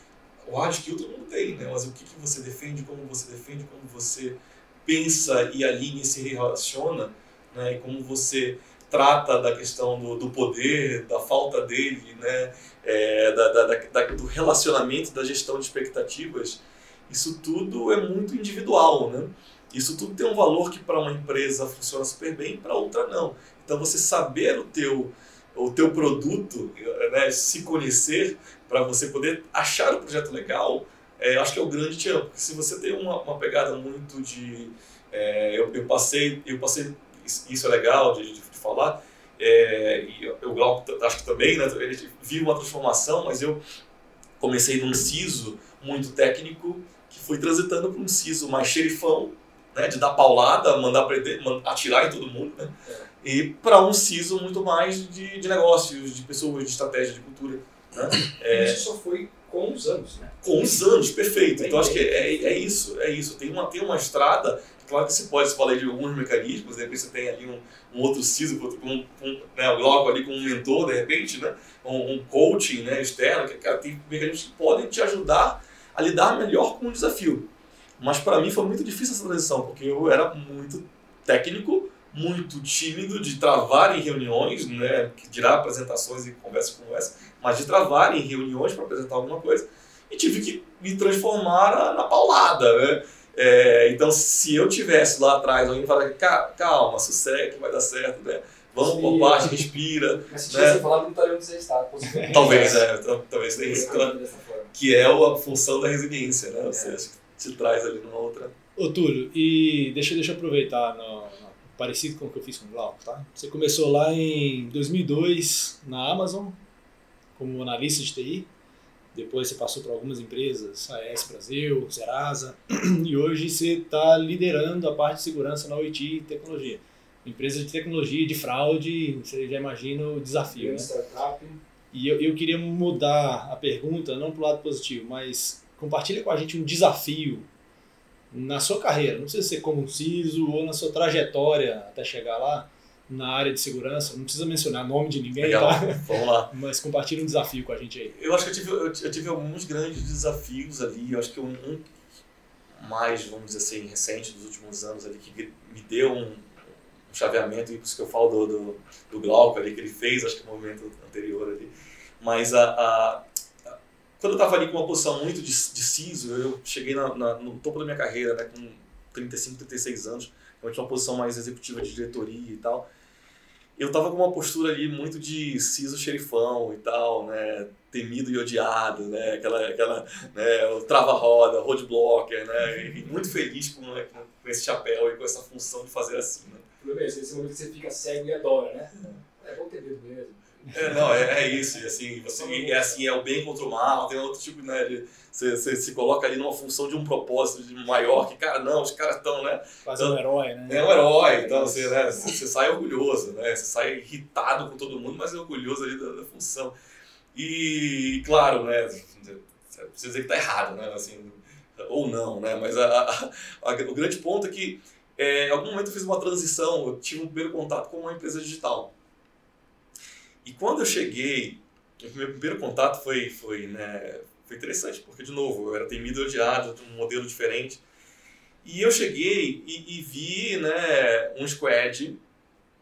Speaker 4: o hard skill todo mundo tem, né? mas o que, que você defende, como você defende, como você pensa e alinha e se relaciona, né? e como você trata da questão do, do poder, da falta dele, né? É, da, da, da, do relacionamento, da gestão de expectativas, isso tudo é muito individual, né? Isso tudo tem um valor que para uma empresa funciona super bem, para outra não. Então você saber o teu o teu produto, né, se conhecer para você poder achar o projeto legal, é, acho que é o grande tchan. Porque se você tem uma, uma pegada muito de é, eu, eu passei eu passei isso é legal de, de falar, é, e o Glauco acho que também, né, ele viu uma transformação, mas eu comecei num CISO muito técnico, que foi transitando para um CISO mais xerifão, né, de dar paulada, mandar prender, atirar em todo mundo, né, é. e para um CISO muito mais de, de negócios, de pessoas, de estratégia, de cultura. Né.
Speaker 2: É, isso só foi com os anos, né?
Speaker 4: Com os anos, perfeito. Então acho que é, é isso, é isso. Tem uma, tem uma estrada Claro que você pode falar de alguns mecanismos, de repente você tem ali um, um outro CISO, com, um, né, logo ali com um mentor, de repente, né, um, um coaching né, externo, que cara, tem mecanismos que podem te ajudar a lidar melhor com o desafio. Mas para mim foi muito difícil essa transição, porque eu era muito técnico, muito tímido de travar em reuniões, né, que dirá apresentações e conversas como essa, mas de travar em reuniões para apresentar alguma coisa, e tive que me transformar na paulada, né? É, então, se eu tivesse lá atrás, alguém falar, calma, sossega que vai dar certo, né? Vamos por parte, respira.
Speaker 2: Mas se tivesse né? falado, não estaria onde você está.
Speaker 4: Talvez, é, talvez seja isso. Que é a função da resiliência, né? Você é. te traz ali numa outra.
Speaker 2: Ô, Túlio, e deixa, deixa eu aproveitar no, no, parecido com o que eu fiz com o Glauco, tá? Você começou lá em 2002 na Amazon como analista de TI. Depois você passou por algumas empresas, AES Brasil, Serasa, e hoje você está liderando a parte de segurança na OIT e tecnologia. Empresa de tecnologia, de fraude, você já imagina o desafio, né?
Speaker 1: Startup.
Speaker 2: E eu, eu queria mudar a pergunta, não para o lado positivo, mas compartilha com a gente um desafio na sua carreira, não precisa ser como um CISO ou na sua trajetória até chegar lá, na área de segurança, não precisa mencionar nome de ninguém,
Speaker 4: Legal,
Speaker 2: tá?
Speaker 4: vamos lá.
Speaker 2: Mas compartilha um desafio com a gente aí.
Speaker 4: Eu acho que eu tive, eu, eu tive alguns grandes desafios ali. Eu acho que um, um mais, vamos dizer assim, recente dos últimos anos ali, que me deu um, um chaveamento, e por isso que eu falo do, do, do Glauco ali, que ele fez, acho que no momento anterior ali. Mas a, a, a quando eu estava ali com uma posição muito de, de CISO, eu cheguei na, na, no topo da minha carreira, né, com 35, 36 anos, realmente uma posição mais executiva de diretoria e tal eu tava com uma postura ali muito de ciso xerifão e tal, né? Temido e odiado, né? Aquela, aquela né? o trava-roda, roadblocker, né? E muito feliz com, né? com esse chapéu e com essa função de fazer assim, né?
Speaker 1: O problema é esse, esse momento que você fica cego e adora, né? É bom ter medo mesmo.
Speaker 4: É, não, é, é isso, e assim, você, é assim, é o bem contra o mal, tem outro tipo, né, de, você, você se coloca ali numa função de um propósito de maior, que, cara, não, os caras estão, né,
Speaker 2: Quase um herói, né?
Speaker 4: é um herói, então você, né, você, sai orgulhoso, né, você sai irritado com todo mundo, mas é orgulhoso ali da, da função. E, claro, né, precisa dizer que tá errado, né, assim, ou não, né, mas a, a, a, o grande ponto é que, é, em algum momento eu fiz uma transição, eu tive um primeiro contato com uma empresa digital. E quando eu cheguei, o meu primeiro contato foi, foi, né, foi interessante, porque, de novo, eu era temido e odiado, um modelo diferente. E eu cheguei e, e vi né, um squad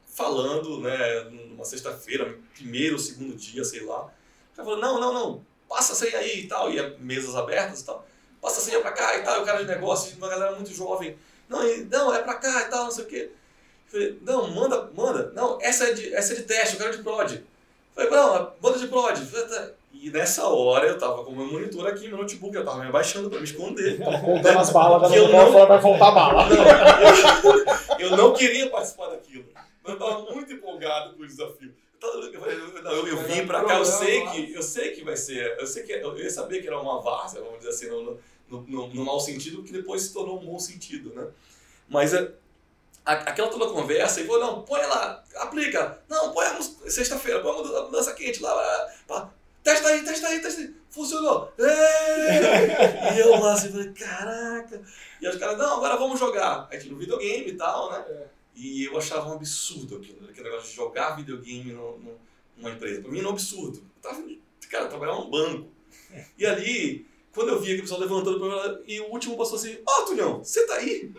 Speaker 4: falando, né, numa sexta-feira, primeiro ou segundo dia, sei lá. O cara falou, não, não, não, passa a senha aí e tal, e mesas abertas e tal. Passa a senha pra cá e tal, e o cara de negócio, uma galera muito jovem. Não, não, é pra cá e tal, não sei o quê. Eu falei, não, manda, manda. Não, essa é de, essa é de teste, eu quero de prod. Falei, não, banda de prod. E nessa hora eu tava com o meu monitor aqui, meu notebook, eu tava me abaixando pra me esconder.
Speaker 3: Contando as balas,
Speaker 4: Que eu não-
Speaker 3: não... vai faltar bala.
Speaker 4: Não, eu, eu não queria participar daquilo. mas Eu tava muito empolgado com o desafio. Eu, tava- eu falei, não, eu, eu vim pra cá, eu sei que, eu sei que vai ser, eu sei que eu ia saber que era uma várzea, vamos dizer assim, no, no, no, no mau sentido, que depois se tornou um bom sentido, né? Mas é, aquela toda conversa, e falou, não, põe lá, aplica. Não, põe sexta-feira, põe a muda- a mudança quente lá, pá. testa aí, testa aí, testa aí. Funcionou. E eu lá assim, falei, caraca. E os caras, não, agora vamos jogar. Aí tinha um videogame e tal, né?
Speaker 1: É.
Speaker 4: E eu achava um absurdo aquilo, aquele negócio de jogar videogame no, no- numa empresa. Pra mim era um absurdo. Eu tava, cara, eu trabalhava num banco. E ali, quando eu vi aquele pessoal levantando pra e o último passou assim, ó, oh, Tunhão, você tá aí?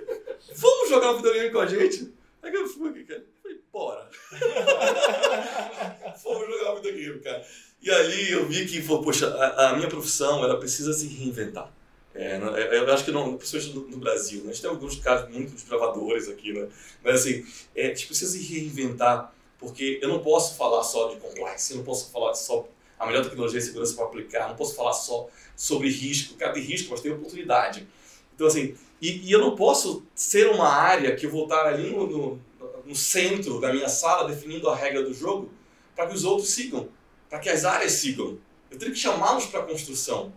Speaker 4: Vamos jogar videogame com a gente? Aí eu fui, cara. Falei, bora. Vamos jogar videogame, cara. E ali eu vi que, poxa, a, a minha profissão, ela precisa se reinventar. É, é, eu acho que não, principalmente no, no Brasil, né? a gente tem alguns casos muito desbravadores aqui, né? Mas assim, é, a gente precisa se reinventar, porque eu não posso falar só de compliance, eu não posso falar só a melhor tecnologia de segurança para aplicar, não posso falar só sobre risco. Cara, tem risco, mas tem oportunidade. Então, assim, e, e eu não posso ser uma área que eu vou estar ali no, no, no centro da minha sala definindo a regra do jogo para que os outros sigam, para que as áreas sigam. Eu tenho que chamá-los para a construção.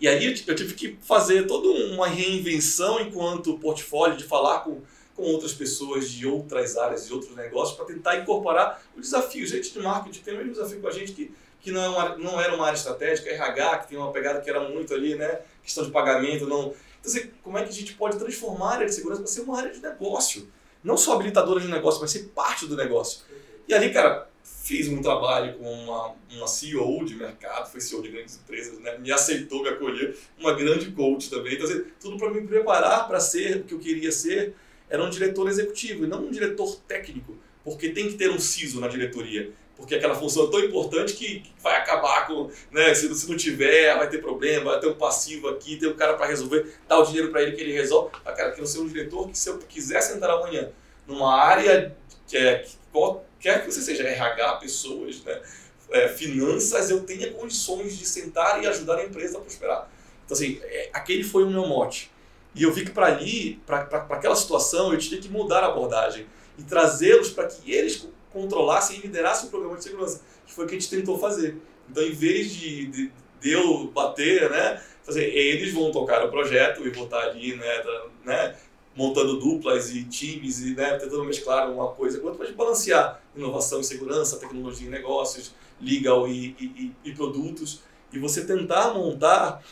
Speaker 4: E aí eu tive que fazer toda uma reinvenção enquanto portfólio de falar com, com outras pessoas de outras áreas, de outros negócios, para tentar incorporar o desafio. Gente de marketing tem o mesmo desafio com a gente que, que não, é uma, não era uma área estratégica, RH, que tem uma pegada que era muito ali, né? Questão de pagamento, não. Então, assim, como é que a gente pode transformar a área de segurança para ser uma área de negócio? Não só habilitadora de negócio, mas ser parte do negócio. E ali, cara, fiz um trabalho com uma, uma CEO de mercado, foi CEO de grandes empresas, né? me aceitou, me acolheu, uma grande coach também. Então, assim, tudo para me preparar para ser o que eu queria ser, era um diretor executivo e não um diretor técnico, porque tem que ter um CISO na diretoria. Porque aquela função é tão importante que vai acabar com. Né, se, se não tiver, vai ter problema, vai ter um passivo aqui, tem um cara para resolver, dá o dinheiro para ele que ele resolve. Ah, cara, quero ser um diretor que, se eu quiser sentar amanhã numa área que é, que qualquer que você seja, RH, pessoas, né, é, finanças, eu tenha condições de sentar e ajudar a empresa a prosperar. Então, assim, é, aquele foi o meu mote. E eu vi que para ali, para aquela situação, eu tinha que mudar a abordagem e trazê-los para que eles controlassem e liderassem o programa de segurança, que foi o que a gente tentou fazer. Então, em vez de, de, de eu bater, né, fazer, eles vão tocar o projeto e vou estar ali, né, né, montando duplas e times e né, tentando mesclar uma coisa com outra para balancear inovação e segurança, tecnologia e negócios, legal e, e, e, produtos e você tentar montar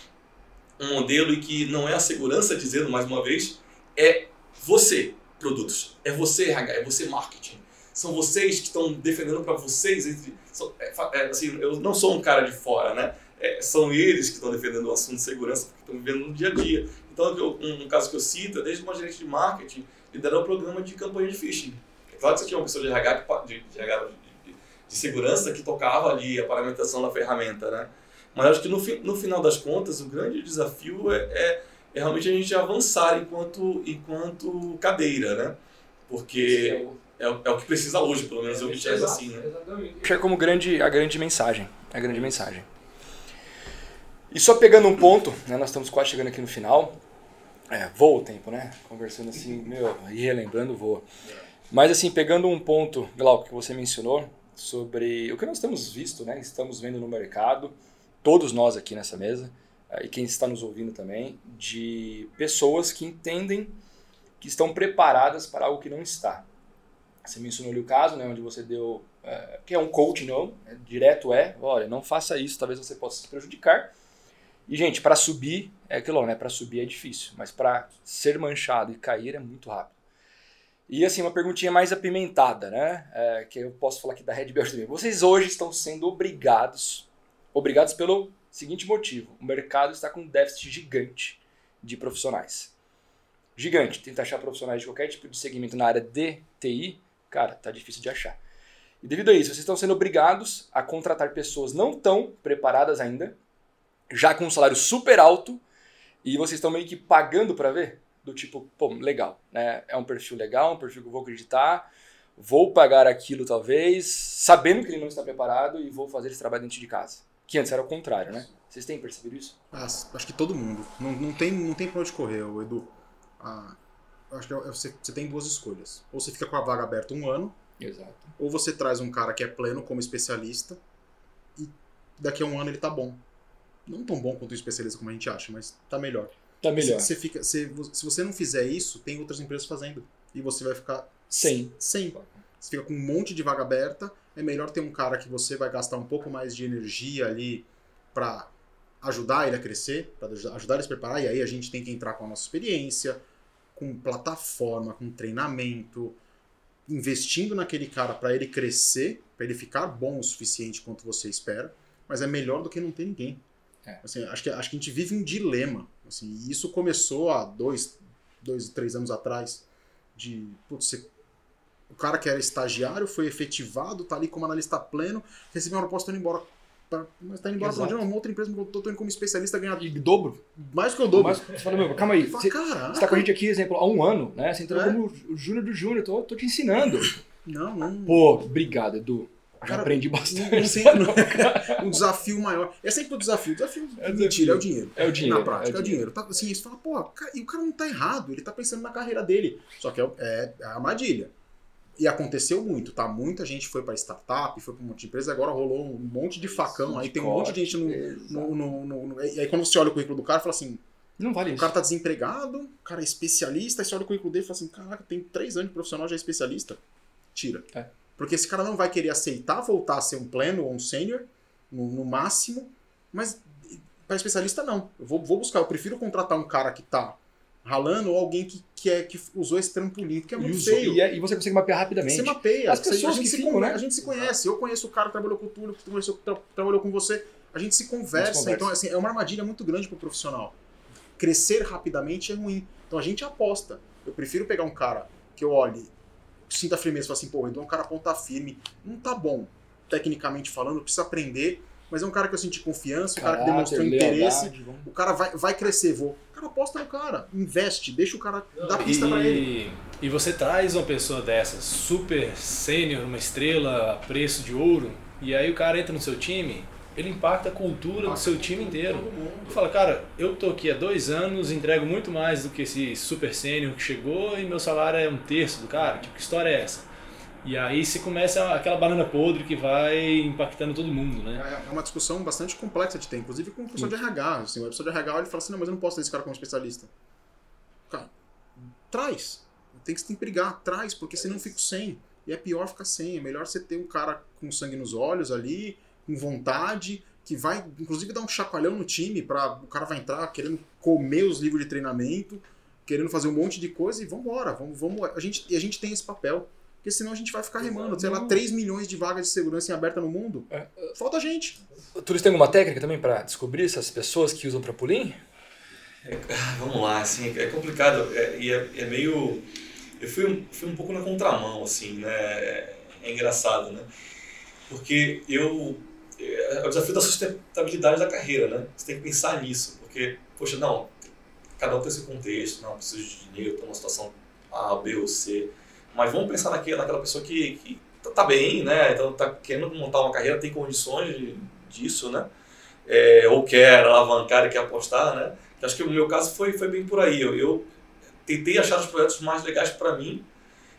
Speaker 4: um modelo em que não é a segurança dizendo mais uma vez, é você produtos, é você RH, é você marketing. São vocês que estão defendendo para vocês entre são, é, é, assim, eu não sou um cara de fora, né? É, são eles que estão defendendo o assunto de segurança porque estão vivendo no dia a dia. Então, eu, um, um, caso que eu cito, é desde uma gerente de marketing liderar um programa de campanha de phishing. É claro que você tinha uma pessoa de RH, de, de, de, de, segurança que tocava ali a paramentação da ferramenta, né? Mas acho que no, no final das contas, o grande desafio é, é, é realmente a gente avançar enquanto, enquanto cadeira, né? Porque é, é, o que precisa hoje, pelo menos eu enxergo assim, né?
Speaker 1: Exatamente. É como grande, a grande mensagem. A grande mensagem. E só pegando um ponto, né, nós estamos quase chegando aqui no final. É, voa o tempo, né? Conversando assim, meu, e relembrando, voa. Mas assim, pegando um ponto, Glauco, que você mencionou, sobre o que nós temos visto, né? Estamos vendo no mercado, todos nós aqui nessa mesa, eh, e quem está nos ouvindo também, de pessoas que entendem que estão preparadas para algo que não está. Você mencionou ali o caso, né, onde você deu, é, que é um coach, não, é, direto é, olha, não faça isso, talvez você possa se prejudicar. E, gente, para subir, é aquilo, né? Para subir é difícil, mas para ser manchado e cair é muito rápido. E, assim, uma perguntinha mais apimentada, né? É, que eu posso falar aqui da Red Belt também. Vocês hoje estão sendo obrigados, obrigados pelo seguinte motivo: o mercado está com um déficit gigante de profissionais. Gigante. Tenta achar profissionais de qualquer tipo de segmento na área de TI, cara, tá difícil de achar. E devido a isso, vocês estão sendo obrigados a contratar pessoas não tão preparadas ainda, já com um salário super alto, e vocês estão meio que pagando para ver? Do tipo, pô, legal, né? É um perfil legal, um perfil que eu vou acreditar, vou pagar aquilo talvez, sabendo que ele não está preparado e vou fazer esse trabalho dentro de casa. Que antes era o contrário, né? Vocês têm percebido isso?
Speaker 3: Ah, acho que todo mundo. Não, não, tem, não tem pra onde correr, Edu. Ah, acho que é, você, você tem duas escolhas. Ou você fica com a vaga aberta um ano,
Speaker 1: Exato.
Speaker 3: ou você traz um cara que é pleno como especialista e daqui a um ano ele tá bom não tão bom quanto o especialista como a gente acha, mas tá melhor.
Speaker 1: Tá melhor.
Speaker 3: Se, fica, se você não fizer isso, tem outras empresas fazendo. E você vai ficar
Speaker 1: sem.
Speaker 3: Sem. Você fica com um monte de vaga aberta. É melhor ter um cara que você vai gastar um pouco mais de energia ali para ajudar ele a crescer, para ajudar ele a se preparar. E aí a gente tem que entrar com a nossa experiência, com plataforma, com treinamento, investindo naquele cara para ele crescer, para ele ficar bom o suficiente quanto você espera. Mas é melhor do que não ter ninguém. É. Assim, acho, que, acho que a gente vive um dilema. Assim, e isso começou há dois, dois, três anos atrás. De putz, você, o cara que era estagiário foi efetivado, tá ali como analista pleno, recebeu uma proposta indo embora. Pra, mas tá indo embora pra onde? Uma outra empresa me botou, tô indo como especialista ganhar.
Speaker 1: E dobro?
Speaker 3: Mais do que o dobro.
Speaker 1: Mais, você fala, meu, calma aí. Fala, você, você tá com a gente aqui, exemplo, há um ano, né? Você entrou é. como o júnior do júnior, tô, tô te ensinando.
Speaker 3: Não, não.
Speaker 1: Pô, obrigado, Edu. Cara, aprendi bastante.
Speaker 3: um desafio maior. É sempre o desafio. O desafio, é mentira, é o dinheiro.
Speaker 1: É o dinheiro.
Speaker 3: Na prática, é o dinheiro. Tá, assim, você fala, pô, e o cara não tá errado, ele tá pensando na carreira dele. Só que é, é, é a armadilha. E aconteceu muito, tá? Muita gente foi para startup, foi para um monte de empresa, agora rolou um monte de facão, aí tem um monte de gente no, no, no, no, E aí quando você olha o currículo do cara, fala assim.
Speaker 1: Não vale
Speaker 3: o
Speaker 1: isso.
Speaker 3: cara tá desempregado, o cara é especialista, aí você olha o currículo dele e fala assim: caraca, tem três anos de profissional, já é especialista. Tira.
Speaker 1: É.
Speaker 3: Porque esse cara não vai querer aceitar voltar a ser um pleno ou um sênior, no, no, máximo, mas para especialista não. Eu vou, vou buscar, eu prefiro contratar um cara que tá ralando ou alguém que, que, é, que usou esse trampolim, que é muito
Speaker 1: usou,
Speaker 3: feio.
Speaker 1: E, é, e, você consegue mapear rapidamente.
Speaker 3: Você mapeia.
Speaker 1: As pessoas
Speaker 3: a gente,
Speaker 1: que
Speaker 3: se,
Speaker 1: ficam, né?
Speaker 3: a gente se conhece. Eu conheço o cara que trabalhou com o Túlio, que conheceu, tra, trabalhou com você. A gente se conversa. conversa. Então, assim, é uma armadilha muito grande pro profissional. Crescer rapidamente é ruim. Então a gente aposta. Eu prefiro pegar um cara que eu olhe sinta firmeza, fala assim, pô, então é um cara ponta firme, não tá bom, tecnicamente falando, precisa aprender, mas é um cara que eu senti confiança, um cara que demonstrou interesse, vamos... o cara vai, vai crescer, vou. O cara aposta no cara, investe, deixa o cara dar pista
Speaker 2: e,
Speaker 3: pra ele.
Speaker 2: E você traz uma pessoa dessa, super sênior, uma estrela a preço de ouro, e aí o cara entra no seu time, ele impacta a cultura do seu time inteiro. Fala, cara, eu tô aqui há dois anos, entrego muito mais do que esse super sênior que chegou e meu salário é um terço do cara. Tipo, que história é essa? E aí se começa aquela banana podre que vai impactando todo mundo, né?
Speaker 3: É, é uma discussão bastante complexa de ter, inclusive com o professor de RH. Assim, o professor de RH ele fala assim, não, mas eu não posso ter esse cara como especialista. Cara, traz. Tem que, tem que brigar, traz, porque senão eu fico sem. E é pior ficar sem. É melhor você ter um cara com sangue nos olhos ali, com vontade, que vai, inclusive, dar um chacoalhão no time para o cara vai entrar querendo comer os livros de treinamento, querendo fazer um monte de coisa e vambora. Vamos, vamos, a gente, e a gente tem esse papel. Porque senão a gente vai ficar remando. Sei lá, 3 milhões de vagas de segurança em aberta no mundo. É. Falta gente.
Speaker 1: Turis tem alguma técnica também para descobrir essas pessoas que usam trampolim?
Speaker 4: É, vamos lá, assim, é complicado. É, e é, é, meio. Eu fui um, fui um pouco na contramão, assim, né? É, é engraçado, né? Porque eu. É o desafio da sustentabilidade da carreira, né? Você tem que pensar nisso. Porque, poxa, não, cada um tem seu contexto, não, preciso de dinheiro, estou numa situação A, B ou C mas vamos pensar naquela, naquela pessoa que, que tá, tá bem, né? Então tá querendo montar uma carreira, tem condições de, disso, né? É, ou quer alavancar e quer apostar, né? Acho que o meu caso foi, foi bem por aí. Eu, eu tentei achar os projetos mais legais para mim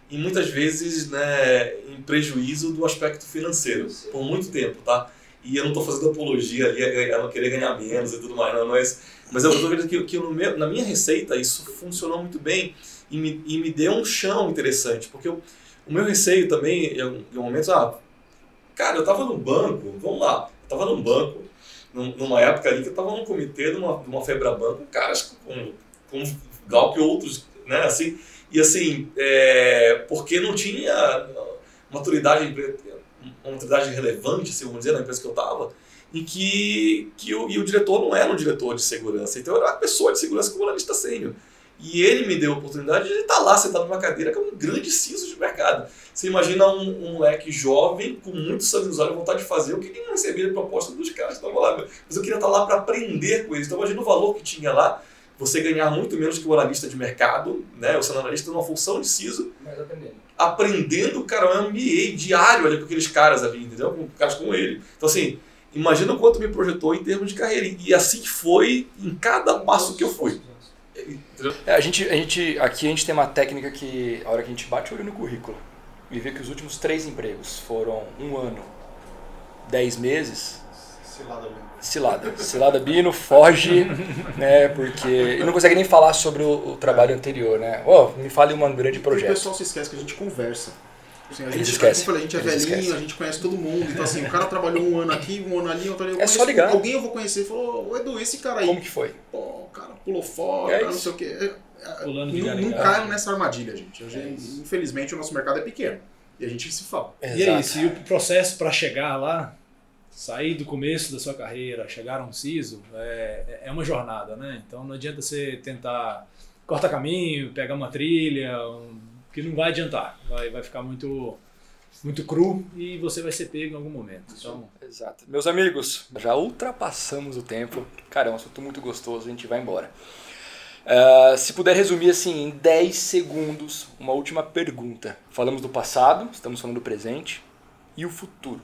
Speaker 4: e muitas vezes né, em prejuízo do aspecto financeiro, por muito tempo, tá? E eu não estou fazendo apologia ali a não querer ganhar menos e tudo mais, não, mas, mas eu estou vendo que, que meu, na minha receita isso funcionou muito bem e me, e me deu um chão interessante, porque eu, o meu receio também, em, momentos, ah, cara, eu estava no banco, vamos lá, eu estava no banco, numa época ali que eu estava num comitê de uma, de uma Febraban com caras com, com que outros, né, assim, e assim, é, porque não tinha maturidade, uma maturidade relevante, assim, vamos dizer, na empresa que eu estava, em que, que o, e o diretor não era um diretor de segurança, então eu era uma pessoa de segurança como analista sênior. E ele me deu a oportunidade de estar lá sentado numa cadeira que é um grande ciso de mercado. Você imagina um, um moleque jovem, com muito sangue nos olhos, vontade de fazer, eu queria receber a proposta dos caras que estavam lá. Mas eu queria estar lá para aprender com eles. Então imagina o valor que tinha lá, você ganhar muito menos que o analista de mercado, né? É um analista numa função de CISO.
Speaker 1: Mas aprendendo.
Speaker 4: Aprendendo, cara, um MBA diário ali com aqueles caras ali, entendeu? Com caras como ele. Então assim, imagina o quanto me projetou em termos de carreira. E assim foi em cada passo que eu fui.
Speaker 1: É, a, gente, a gente, aqui a gente tem uma técnica que a hora que a gente bate o olho no currículo e vê que os últimos três empregos foram um ano, dez meses.
Speaker 3: Cilada Bino.
Speaker 1: Cilada. Cilada Bino, foge, né? Porque. E não consegue nem falar sobre o, o trabalho é. anterior, né? Oh, me fale um grande projeto. E
Speaker 3: o pessoal se esquece que a gente conversa.
Speaker 1: Assim, a, gente, esquece.
Speaker 3: a gente é Eles velhinho, esquece. a gente conhece todo mundo. Então, assim, o cara trabalhou um ano aqui, um ano ali, outro ali.
Speaker 1: É só ligar.
Speaker 3: Alguém eu vou conhecer. Falou, ô Edu, esse cara aí.
Speaker 1: Como que foi?
Speaker 3: Pô, o cara pulou fora, é não sei o quê. É, é, Pulando não, não caem nessa armadilha, gente. gente é infelizmente, o nosso mercado é pequeno. E a gente se fala.
Speaker 2: Exato. E é isso. E o processo para chegar lá, sair do começo da sua carreira, chegar a um CISO, é, é uma jornada, né? Então não adianta você tentar cortar caminho, pegar uma trilha, um, que não vai adiantar. Vai, vai ficar muito muito cru e você vai ser pego em algum momento. Então...
Speaker 1: Exato. Meus amigos, já ultrapassamos o tempo. Cara, é um assunto muito gostoso, a gente vai embora. Uh, se puder resumir assim em 10 segundos, uma última pergunta. Falamos do passado, estamos falando do presente e o futuro.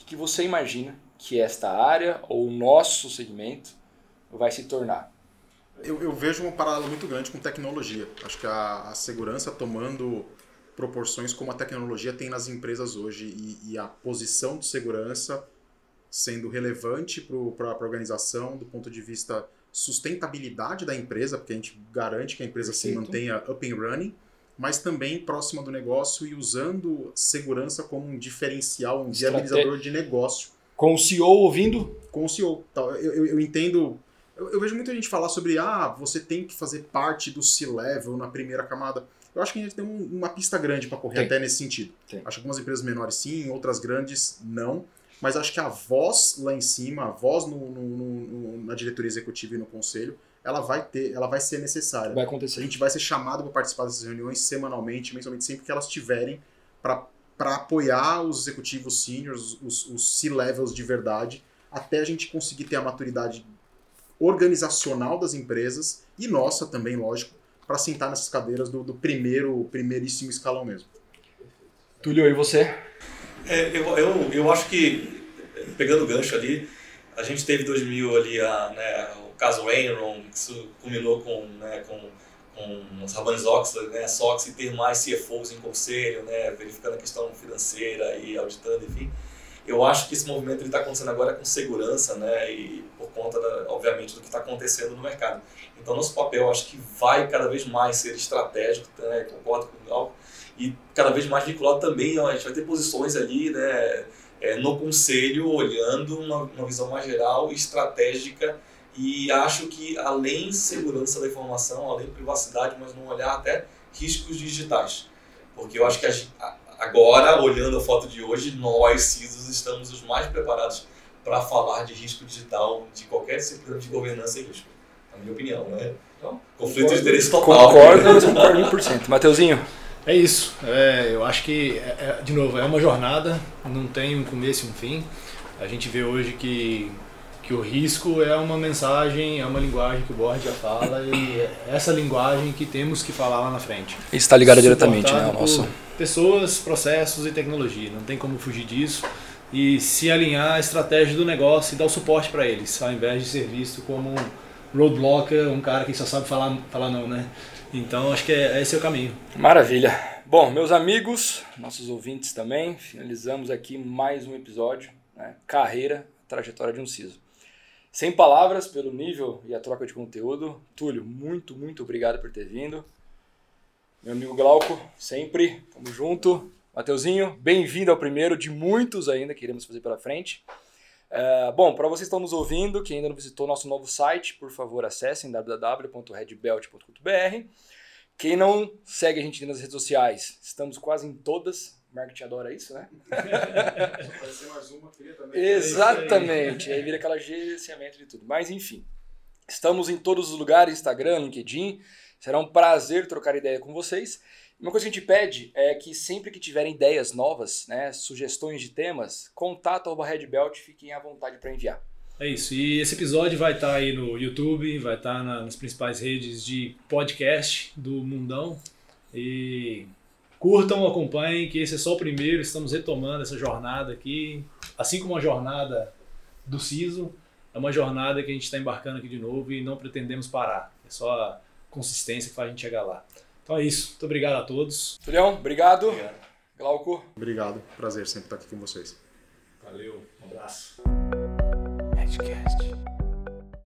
Speaker 1: O que você imagina que esta área ou o nosso segmento vai se tornar?
Speaker 3: Eu, eu vejo uma parada muito grande com tecnologia. Acho que a, a segurança tomando proporções como a tecnologia tem nas empresas hoje e, e a posição de segurança sendo relevante para a organização do ponto de vista sustentabilidade da empresa, porque a gente garante que a empresa Perfeito. se mantenha up and running, mas também próxima do negócio e usando segurança como um diferencial, um viabilizador de negócio.
Speaker 1: Com o CEO ouvindo?
Speaker 3: Com o CEO. Eu, eu, eu entendo. Eu, eu, vejo muita gente falar sobre ah, você tem que fazer parte do C-level na primeira camada. Eu acho que a gente tem um, uma pista grande para correr tem. até nesse sentido. Tem. Acho que algumas empresas menores sim, outras grandes não. Mas acho que a voz lá em cima, a voz no, no, no, na diretoria executiva e no conselho, ela vai ter, ela vai ser necessária.
Speaker 1: Vai acontecer.
Speaker 3: A gente vai ser chamado para participar dessas reuniões semanalmente, mensalmente, sempre que elas tiverem, para apoiar os executivos seniors, os, os C-levels de verdade, até a gente conseguir ter a maturidade organizacional das empresas e nossa também, lógico, para sentar nessas cadeiras do, do, primeiro, primeiríssimo escalão mesmo.
Speaker 1: Túlio, e você?
Speaker 4: É, eu, eu, eu acho que pegando o gancho ali, a gente teve 2000 ali a, né, o caso Enron, que isso culminou com, né, com, com os Rabanes Oxford, né, Sox e ter mais CFOs em conselho, né, verificando a questão financeira e auditando, enfim. Eu acho que esse movimento está acontecendo agora com segurança, né, e por conta, da, obviamente, do que está acontecendo no mercado. Então, nosso papel, acho que vai cada vez mais ser estratégico, né, concordo com o Galco, e cada vez mais vinculado também, ó, a gente vai ter posições ali, né, é, no conselho, olhando uma, uma visão mais geral, estratégica, e acho que além segurança da informação, além privacidade, mas não olhar até riscos digitais. Porque eu acho que a, agora, olhando a foto de hoje, nós, CISOs, estamos os mais preparados para falar de risco digital de qualquer disciplina de governança e risco. Na minha opinião, né? Então, conflito de interesse total.
Speaker 1: Concordo, mas concordo 1%. Mateuzinho?
Speaker 2: É isso. É, eu acho que, é, é, de novo, é uma jornada, não tem um começo e um fim. A gente vê hoje que, que o risco é uma mensagem, é uma linguagem que o board já fala e é essa linguagem que temos que falar lá na frente.
Speaker 1: Isso está ligado diretamente, né? Nosso...
Speaker 2: Pessoas, processos e tecnologia. Não tem como fugir disso e se alinhar à estratégia do negócio e dar o suporte para eles, ao invés de ser visto como um roadblocker, um cara que só sabe falar, falar não, né? Então acho que é, esse é o caminho.
Speaker 1: Maravilha. Bom, meus amigos, nossos ouvintes também, finalizamos aqui mais um episódio, né? Carreira, trajetória de um CISO. Sem palavras pelo nível e a troca de conteúdo. Túlio, muito, muito obrigado por ter vindo. Meu amigo Glauco, sempre, tamo junto. Mateuzinho, bem-vindo ao primeiro de muitos ainda que iremos fazer pela frente. Uh, bom, para vocês que estão nos ouvindo, que ainda não visitou nosso novo site, por favor acessem www.redbelt.com.br. Quem não segue a gente nas redes sociais, estamos quase em todas. O marketing adora isso, né?
Speaker 3: mais uma, queria
Speaker 1: também. Exatamente, aí vira aquela gerenciamento de tudo. Mas enfim, estamos em todos os lugares, Instagram, LinkedIn. Será um prazer trocar ideia com vocês. Uma coisa que a gente pede é que sempre que tiverem ideias novas, né, sugestões de temas, contato ao Redbelt, fiquem à vontade para enviar.
Speaker 2: É isso. E esse episódio vai estar tá aí no YouTube, vai estar tá nas principais redes de podcast do Mundão. E curtam, acompanhem, que esse é só o primeiro. Estamos retomando essa jornada aqui, assim como a jornada do CISO, é uma jornada que a gente está embarcando aqui de novo e não pretendemos parar. É só a consistência que faz a gente chegar lá. Então é isso. Muito obrigado a todos.
Speaker 1: Julião, obrigado. obrigado. Glauco.
Speaker 3: Obrigado. Prazer sempre estar aqui com vocês.
Speaker 2: Valeu. Um abraço.
Speaker 1: Edgecast.